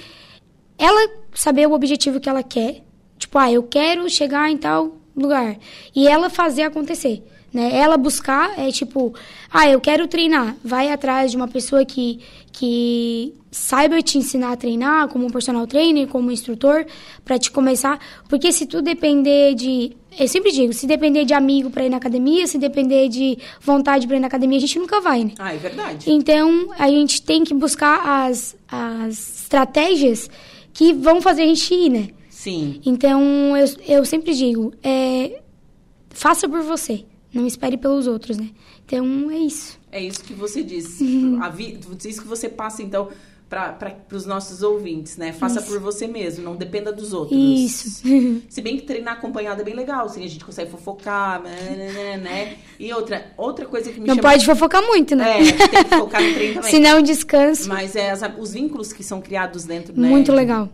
Ela saber o objetivo que ela quer. Tipo, ah, eu quero chegar em tal lugar. E ela fazer acontecer. Né? Ela buscar é tipo, ah, eu quero treinar. Vai atrás de uma pessoa que, que saiba te ensinar a treinar, como um personal trainer, como um instrutor, para te começar. Porque se tu depender de. Eu sempre digo, se depender de amigo para ir na academia, se depender de vontade para ir na academia, a gente nunca vai, né? Ah, é verdade. Então, a gente tem que buscar as, as estratégias que vão fazer a gente ir, né? Sim. Então, eu, eu sempre digo, é, faça por você, não espere pelos outros, né? Então, é isso. É isso que você diz. Uhum. A vi- isso que você passa, então, para os nossos ouvintes, né? Faça Isso. por você mesmo, não dependa dos outros. Isso. Se bem que treinar acompanhado é bem legal, assim, a gente consegue fofocar, né, né, né? E outra, outra coisa que me Não chama... pode fofocar muito, né? É, tem que focar no treino também. Senão, descanso. Mas é as- os vínculos que são criados dentro, né? Muito legal.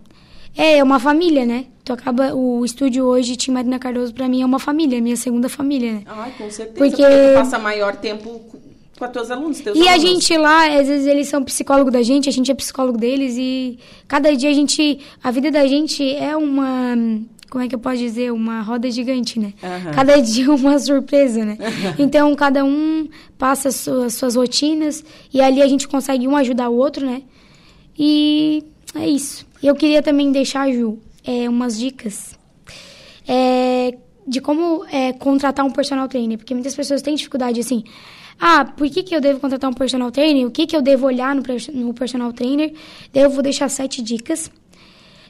É, é uma família, né? Tu acaba, o estúdio hoje, Tim Marina Cardoso, pra mim é uma família, é minha segunda família, né? Ai, com certeza. Porque- Porque, tu passa maior tempo com- os teus alunos, teus E a alunos. gente lá, às vezes eles são psicólogo da gente, a gente é psicólogo deles e cada dia a gente, a vida da gente é uma, como é que eu posso dizer, uma roda gigante, né? Aham. Cada dia uma surpresa, né? Então cada um passa as suas, suas rotinas e ali a gente consegue um ajudar o outro, né? E é isso. E eu queria também deixar, Ju, é, umas dicas. É, de como é, contratar um personal trainer, porque muitas pessoas têm dificuldade assim. Ah, por que, que eu devo contratar um personal trainer? O que, que eu devo olhar no, no personal trainer? Daí eu vou deixar sete dicas.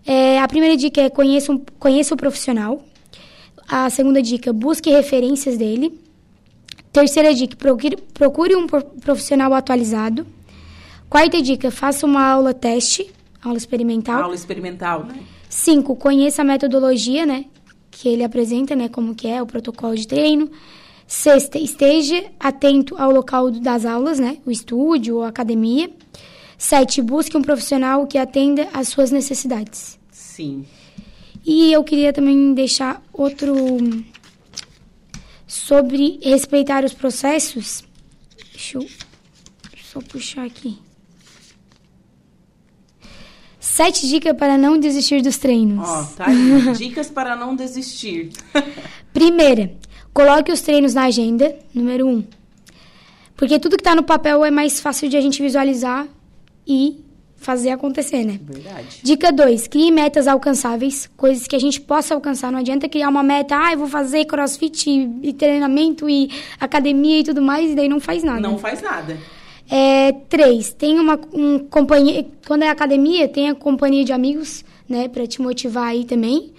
É, a primeira dica é conheça, um, conheça o profissional. A segunda dica, busque referências dele. Terceira dica, procure, procure um pro- profissional atualizado. Quarta dica, faça uma aula teste, aula experimental. Aula experimental, né? Cinco, conheça a metodologia, né? Que ele apresenta, né? Como que é o protocolo de treino. Sexta, esteja atento ao local das aulas, né? O estúdio ou a academia. Sete, busque um profissional que atenda às suas necessidades. Sim. E eu queria também deixar outro sobre respeitar os processos. Deixa eu só puxar aqui. Sete dicas para não desistir dos treinos. Ó, tá aí. Dicas para não desistir. Primeira, coloque os treinos na agenda, número um. Porque tudo que está no papel é mais fácil de a gente visualizar e fazer acontecer, né? Verdade. Dica 2, crie metas alcançáveis, coisas que a gente possa alcançar. Não adianta criar uma meta, ah, eu vou fazer crossfit e, e treinamento e academia e tudo mais, e daí não faz nada. Não faz nada. É, três, tem uma um, companhia. Quando é academia, tem a companhia de amigos, né, para te motivar aí também.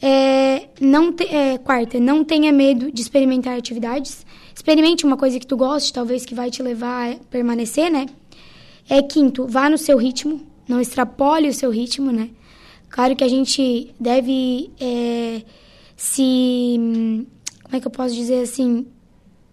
É, não te, é, quarta, não tenha medo de experimentar atividades. Experimente uma coisa que tu goste, talvez que vai te levar a permanecer, né? É quinto, vá no seu ritmo, não extrapole o seu ritmo, né? Claro que a gente deve é, se. Como é que eu posso dizer assim?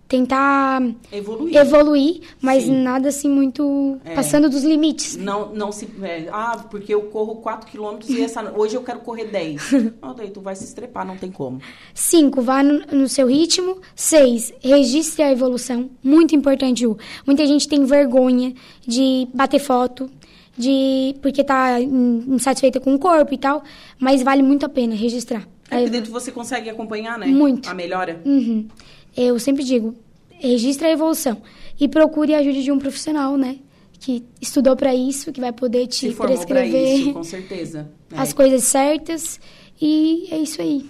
Tentar Evoluir. evoluir, mas Sim. nada assim muito É. passando dos limites. Não, não se. é, ah, porque eu corro 4 quilômetros e essa, hoje eu quero correr 10. Ah, daí tu vai se estrepar, não tem como. Cinco, vá no, no seu ritmo. Seis, registre a evolução. Muito importante, Ju. Muita gente tem vergonha de bater foto, de porque tá in- insatisfeita com o corpo e tal, mas vale muito a pena registrar. É que dentro você consegue acompanhar, né? Muito. A melhora. Uhum. Eu sempre digo, registre a evolução e procure a ajuda de um profissional, né? Que estudou para isso, que vai poder te Se prescrever isso, com certeza. É. as coisas certas. E é isso aí.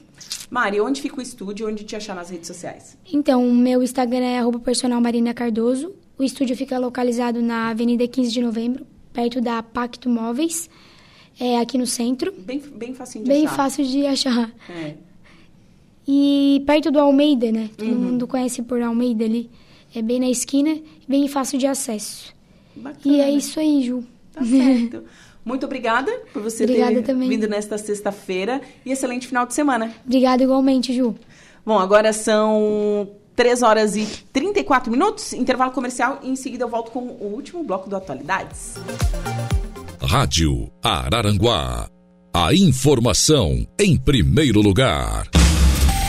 Mari, onde fica o estúdio? Onde te achar nas redes sociais? Então, o meu Instagram é arroba personal Marina Cardoso. O estúdio fica localizado na Avenida 15 de Novembro, perto da Pacto Móveis, é, aqui no centro. Bem, bem facinho de Bem achar. fácil de achar. É. E perto do Almeida, né? Todo Uhum. mundo conhece por Almeida ali. É bem na esquina, bem fácil de acesso. Bacana. E é isso aí, Ju. Tá certo. Muito obrigada por você Obrigada ter também. vindo nesta sexta-feira e excelente final de semana. Obrigada igualmente, Ju. Bom, agora são 3 horas e 34 minutos, intervalo comercial e em seguida eu volto com o último bloco do Atualidades. Rádio Araranguá. A informação em primeiro lugar.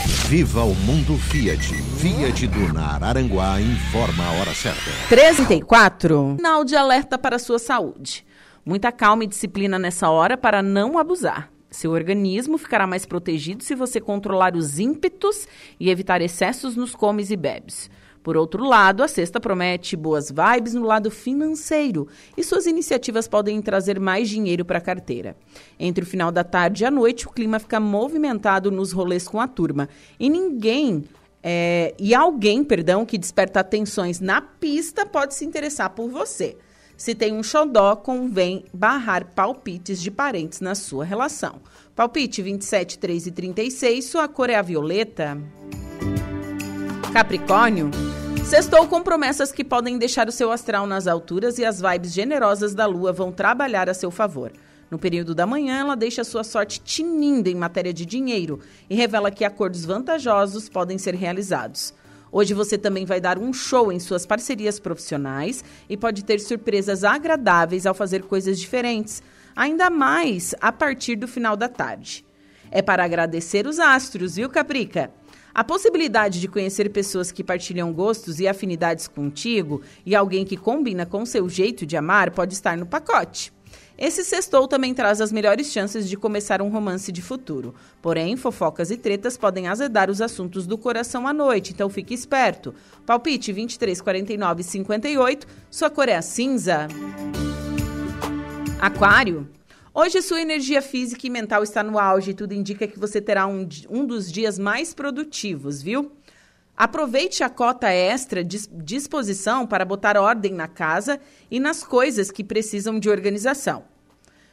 Viva o mundo Fiat. Fiat do Araranguá informa a hora certa. 34. Sinal de alerta para a sua saúde. Muita calma e disciplina nessa hora para não abusar. Seu organismo ficará mais protegido se você controlar os ímpetos e evitar excessos nos comes e bebes. Por outro lado, a sexta promete boas vibes no lado financeiro e suas iniciativas podem trazer mais dinheiro para a carteira. Entre o final da tarde e a noite, o clima fica movimentado nos rolês com a turma e ninguém é, e alguém, perdão, que desperta atenções na pista pode se interessar por você. Se tem um xodó, convém barrar palpites de parentes na sua relação. Palpite 27, 3 e 36, sua cor é a violeta. Capricórnio, sextou com promessas que podem deixar o seu astral nas alturas e as vibes generosas da lua vão trabalhar a seu favor. No período da manhã, ela deixa sua sorte tinindo em matéria de dinheiro e revela que acordos vantajosos podem ser realizados. Hoje você também vai dar um show em suas parcerias profissionais e pode ter surpresas agradáveis ao fazer coisas diferentes, ainda mais a partir do final da tarde. É para agradecer os astros, viu, Caprica? A possibilidade de conhecer pessoas que partilham gostos e afinidades contigo e alguém que combina com seu jeito de amar pode estar no pacote. Esse sextou também traz as melhores chances de começar um romance de futuro. Porém, fofocas e tretas podem azedar os assuntos do coração à noite, então fique esperto. Palpite 23, 49 e 58, sua cor é a cinza. Aquário. Hoje sua energia física e mental está no auge e tudo indica que você terá um, um dos dias mais produtivos, viu? Aproveite a cota extra de disposição para botar ordem na casa e nas coisas que precisam de organização.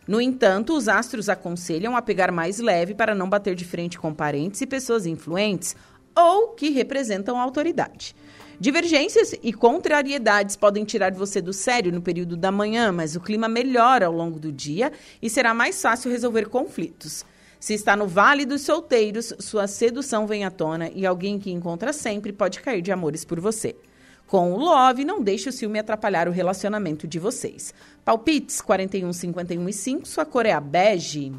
No entanto, os astros aconselham a pegar mais leve para não bater de frente com parentes e pessoas influentes ou que representam autoridade. Divergências e contrariedades podem tirar você do sério no período da manhã, mas o clima melhora ao longo do dia e será mais fácil resolver conflitos. Se está no Vale dos Solteiros, sua sedução vem à tona e alguém que encontra sempre pode cair de amores por você. Com o Love, não deixe o ciúme atrapalhar o relacionamento de vocês. Palpites 41, 51 e 5, sua cor é a bege.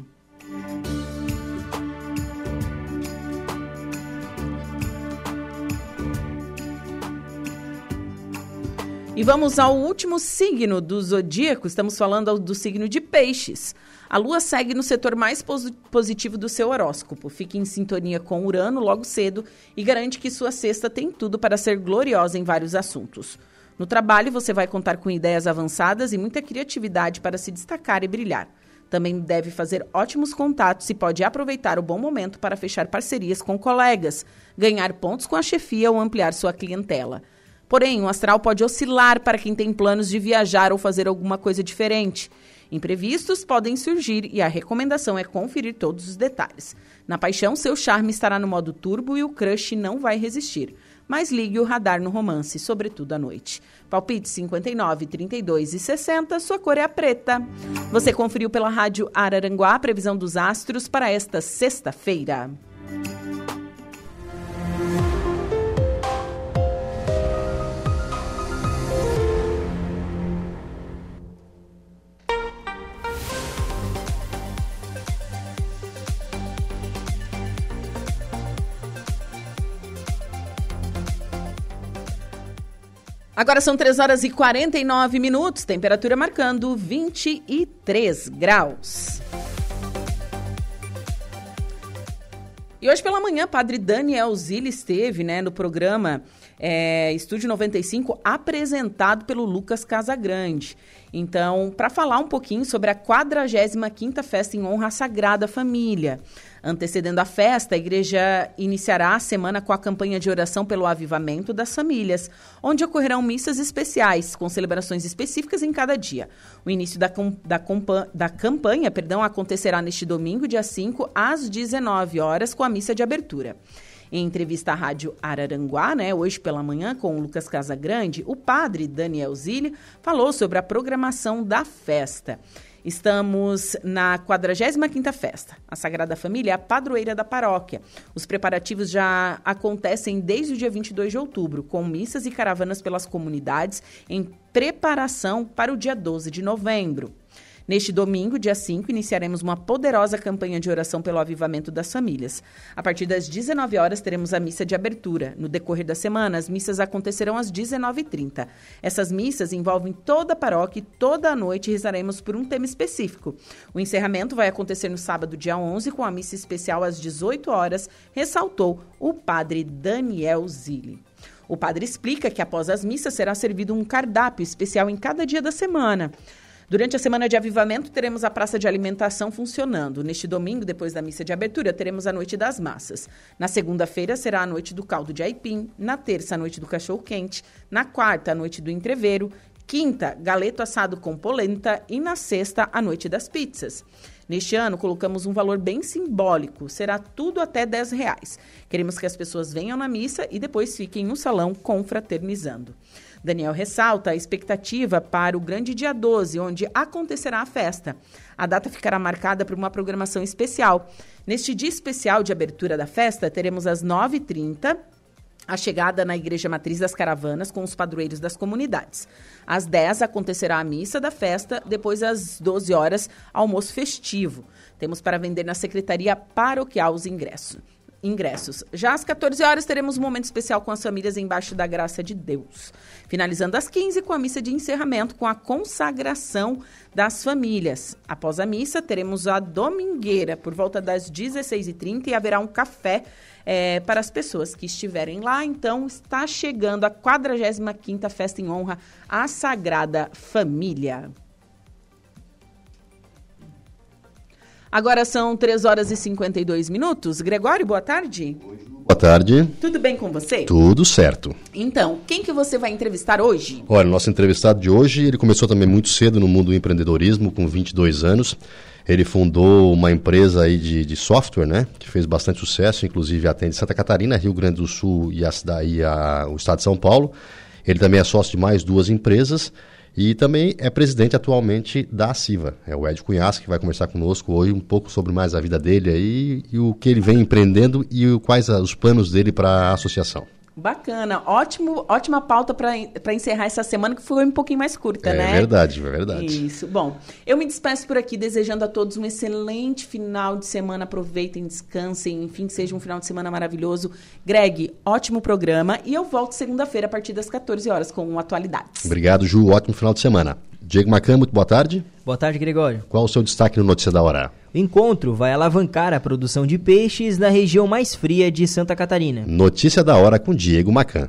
E vamos ao último signo do zodíaco, estamos falando do signo de Peixes. A lua segue no setor mais pos positivo do seu horóscopo. Fique em sintonia com Urano logo cedo e garante que sua sexta tem tudo para ser gloriosa em vários assuntos. No trabalho, você vai contar com ideias avançadas e muita criatividade para se destacar e brilhar. Também deve fazer ótimos contatos e pode aproveitar o bom momento para fechar parcerias com colegas, ganhar pontos com a chefia ou ampliar sua clientela. Porém, o astral pode oscilar para quem tem planos de viajar ou fazer alguma coisa diferente. Imprevistos podem surgir e a recomendação é conferir todos os detalhes. Na paixão, seu charme estará no modo turbo e o crush não vai resistir. Mas ligue o radar no romance, sobretudo à noite. Palpite 59, 32 e 60, sua cor é a preta. Você conferiu pela rádio Araranguá a previsão dos astros para esta sexta-feira. Agora são 3 horas e 49 minutos, temperatura marcando 23 graus. E hoje pela manhã, padre Daniel Zilli esteve né, no programa é, Estúdio 95, apresentado pelo Lucas Casagrande. Então, para falar um pouquinho sobre a 45ª Festa em Honra à Sagrada Família. Antecedendo a festa, a igreja iniciará a semana com a campanha de oração pelo avivamento das famílias, onde ocorrerão missas especiais, com celebrações específicas em cada dia. O início da, da, da campanha perdão, acontecerá neste domingo, dia 5, às 19 horas, com a missa de abertura. Em entrevista à Rádio Araranguá, né, hoje pela manhã, com o Lucas Casagrande, o padre Daniel Zilli falou sobre a programação da festa. Estamos na 45ª festa. A Sagrada Família é a padroeira da paróquia. Os preparativos já acontecem desde o dia 22 de outubro, com missas e caravanas pelas comunidades em preparação para o dia 12 de novembro. Neste domingo, dia 5, iniciaremos uma poderosa campanha de oração pelo avivamento das famílias. A partir das 19 horas, teremos a missa de abertura. No decorrer da semana, as missas acontecerão às 19h30. Essas missas envolvem toda a paróquia e toda a noite rezaremos por um tema específico. O encerramento vai acontecer no sábado, dia 11, com a missa especial às 18 horas, ressaltou o padre Daniel Zilli. O padre explica que após as missas será servido um cardápio especial em cada dia da semana. Durante a semana de avivamento, teremos a praça de alimentação funcionando. Neste domingo, depois da missa de abertura, teremos a Noite das Massas. Na segunda-feira, será a Noite do Caldo de Aipim. Na terça, a Noite do Cachorro Quente. Na quarta, a Noite do Entreveiro. Quinta, galeto assado com polenta. E na sexta, a Noite das Pizzas. Neste ano, colocamos um valor bem simbólico. Será tudo até 10 reais. Queremos que as pessoas venham na missa e depois fiquem no salão confraternizando. Daniel ressalta a expectativa para o grande dia 12, onde acontecerá a festa. A data ficará marcada por uma programação especial. Neste dia especial de abertura da festa, teremos às 9h30 a chegada na Igreja Matriz das Caravanas com os padroeiros das comunidades. Às 10 acontecerá a missa da festa, depois às 12 horas, almoço festivo. Temos para vender na Secretaria Paroquial os ingressos ingressos. Já às 14 horas teremos um momento especial com as famílias embaixo da graça de Deus. Finalizando às 15 com a missa de encerramento com a consagração das famílias. Após a missa teremos a domingueira por volta das 16h30 e haverá um café é, para as pessoas que estiverem lá. Então está chegando a 45ª festa em honra à Sagrada Família. Agora são 3 horas e 52 minutos. Gregório, boa tarde. Boa tarde. Tudo bem com você? Tudo certo. Então, quem que você vai entrevistar hoje? Olha, nosso entrevistado de hoje, ele começou também muito cedo no mundo do empreendedorismo, com 22 anos. Ele fundou uma empresa aí de, de software, né? Que fez bastante sucesso, inclusive atende Santa Catarina, Rio Grande do Sul e, a, e a, o estado de São Paulo. Ele também é sócio de mais duas empresas e também é presidente atualmente da Siva. É o Ed Cunhas que vai conversar conosco hoje um pouco sobre mais a vida dele aí e o que ele vem empreendendo e quais os planos dele para a associação. Bacana, ótimo, ótima pauta para encerrar essa semana que foi um pouquinho mais curta, é, né? É verdade, é verdade. Isso. Bom, eu me despeço por aqui desejando a todos um excelente final de semana. Aproveitem, descansem, enfim, que seja um final de semana maravilhoso. Greg, ótimo programa e eu volto segunda-feira a partir das 14 horas com atualidades. Obrigado, Ju. Ótimo final de semana. Diego Macan, muito boa tarde. Boa tarde, Gregório. Qual o seu destaque no Notícia da Hora? O encontro vai alavancar a produção de peixes na região mais fria de Santa Catarina. Notícia da Hora com Diego Macan.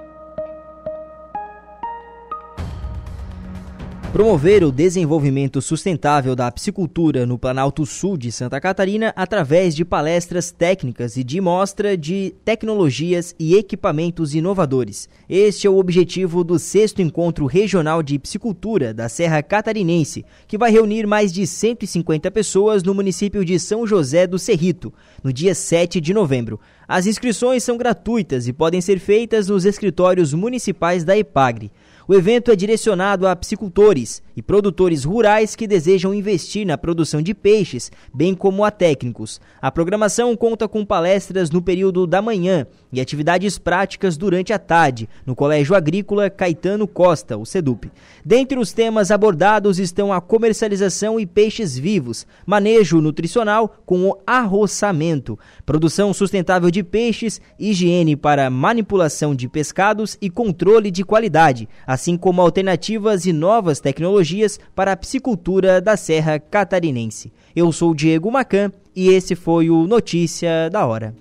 Promover o desenvolvimento sustentável da piscicultura no Planalto Sul de Santa Catarina através de palestras técnicas e de mostra de tecnologias e equipamentos inovadores. Este é o objetivo do sexto encontro regional de piscicultura da Serra Catarinense, que vai reunir mais de 150 pessoas no município de São José do Cerrito, no dia 7 de novembro. As inscrições são gratuitas e podem ser feitas nos escritórios municipais da EPAGRE. O evento é direcionado a piscicultores e produtores rurais que desejam investir na produção de peixes, bem como a técnicos. A programação conta com palestras no período da manhã e atividades práticas durante a tarde, no Colégio Agrícola Caetano Costa, o SEDUP. Dentre os temas abordados estão a comercialização e peixes vivos, manejo nutricional com o arroçamento, produção sustentável de peixes, higiene para manipulação de pescados e controle de qualidade, assim como alternativas e novas tecnologias para a piscicultura da Serra Catarinense. Eu sou Diego Macan e esse foi o Notícia da Hora.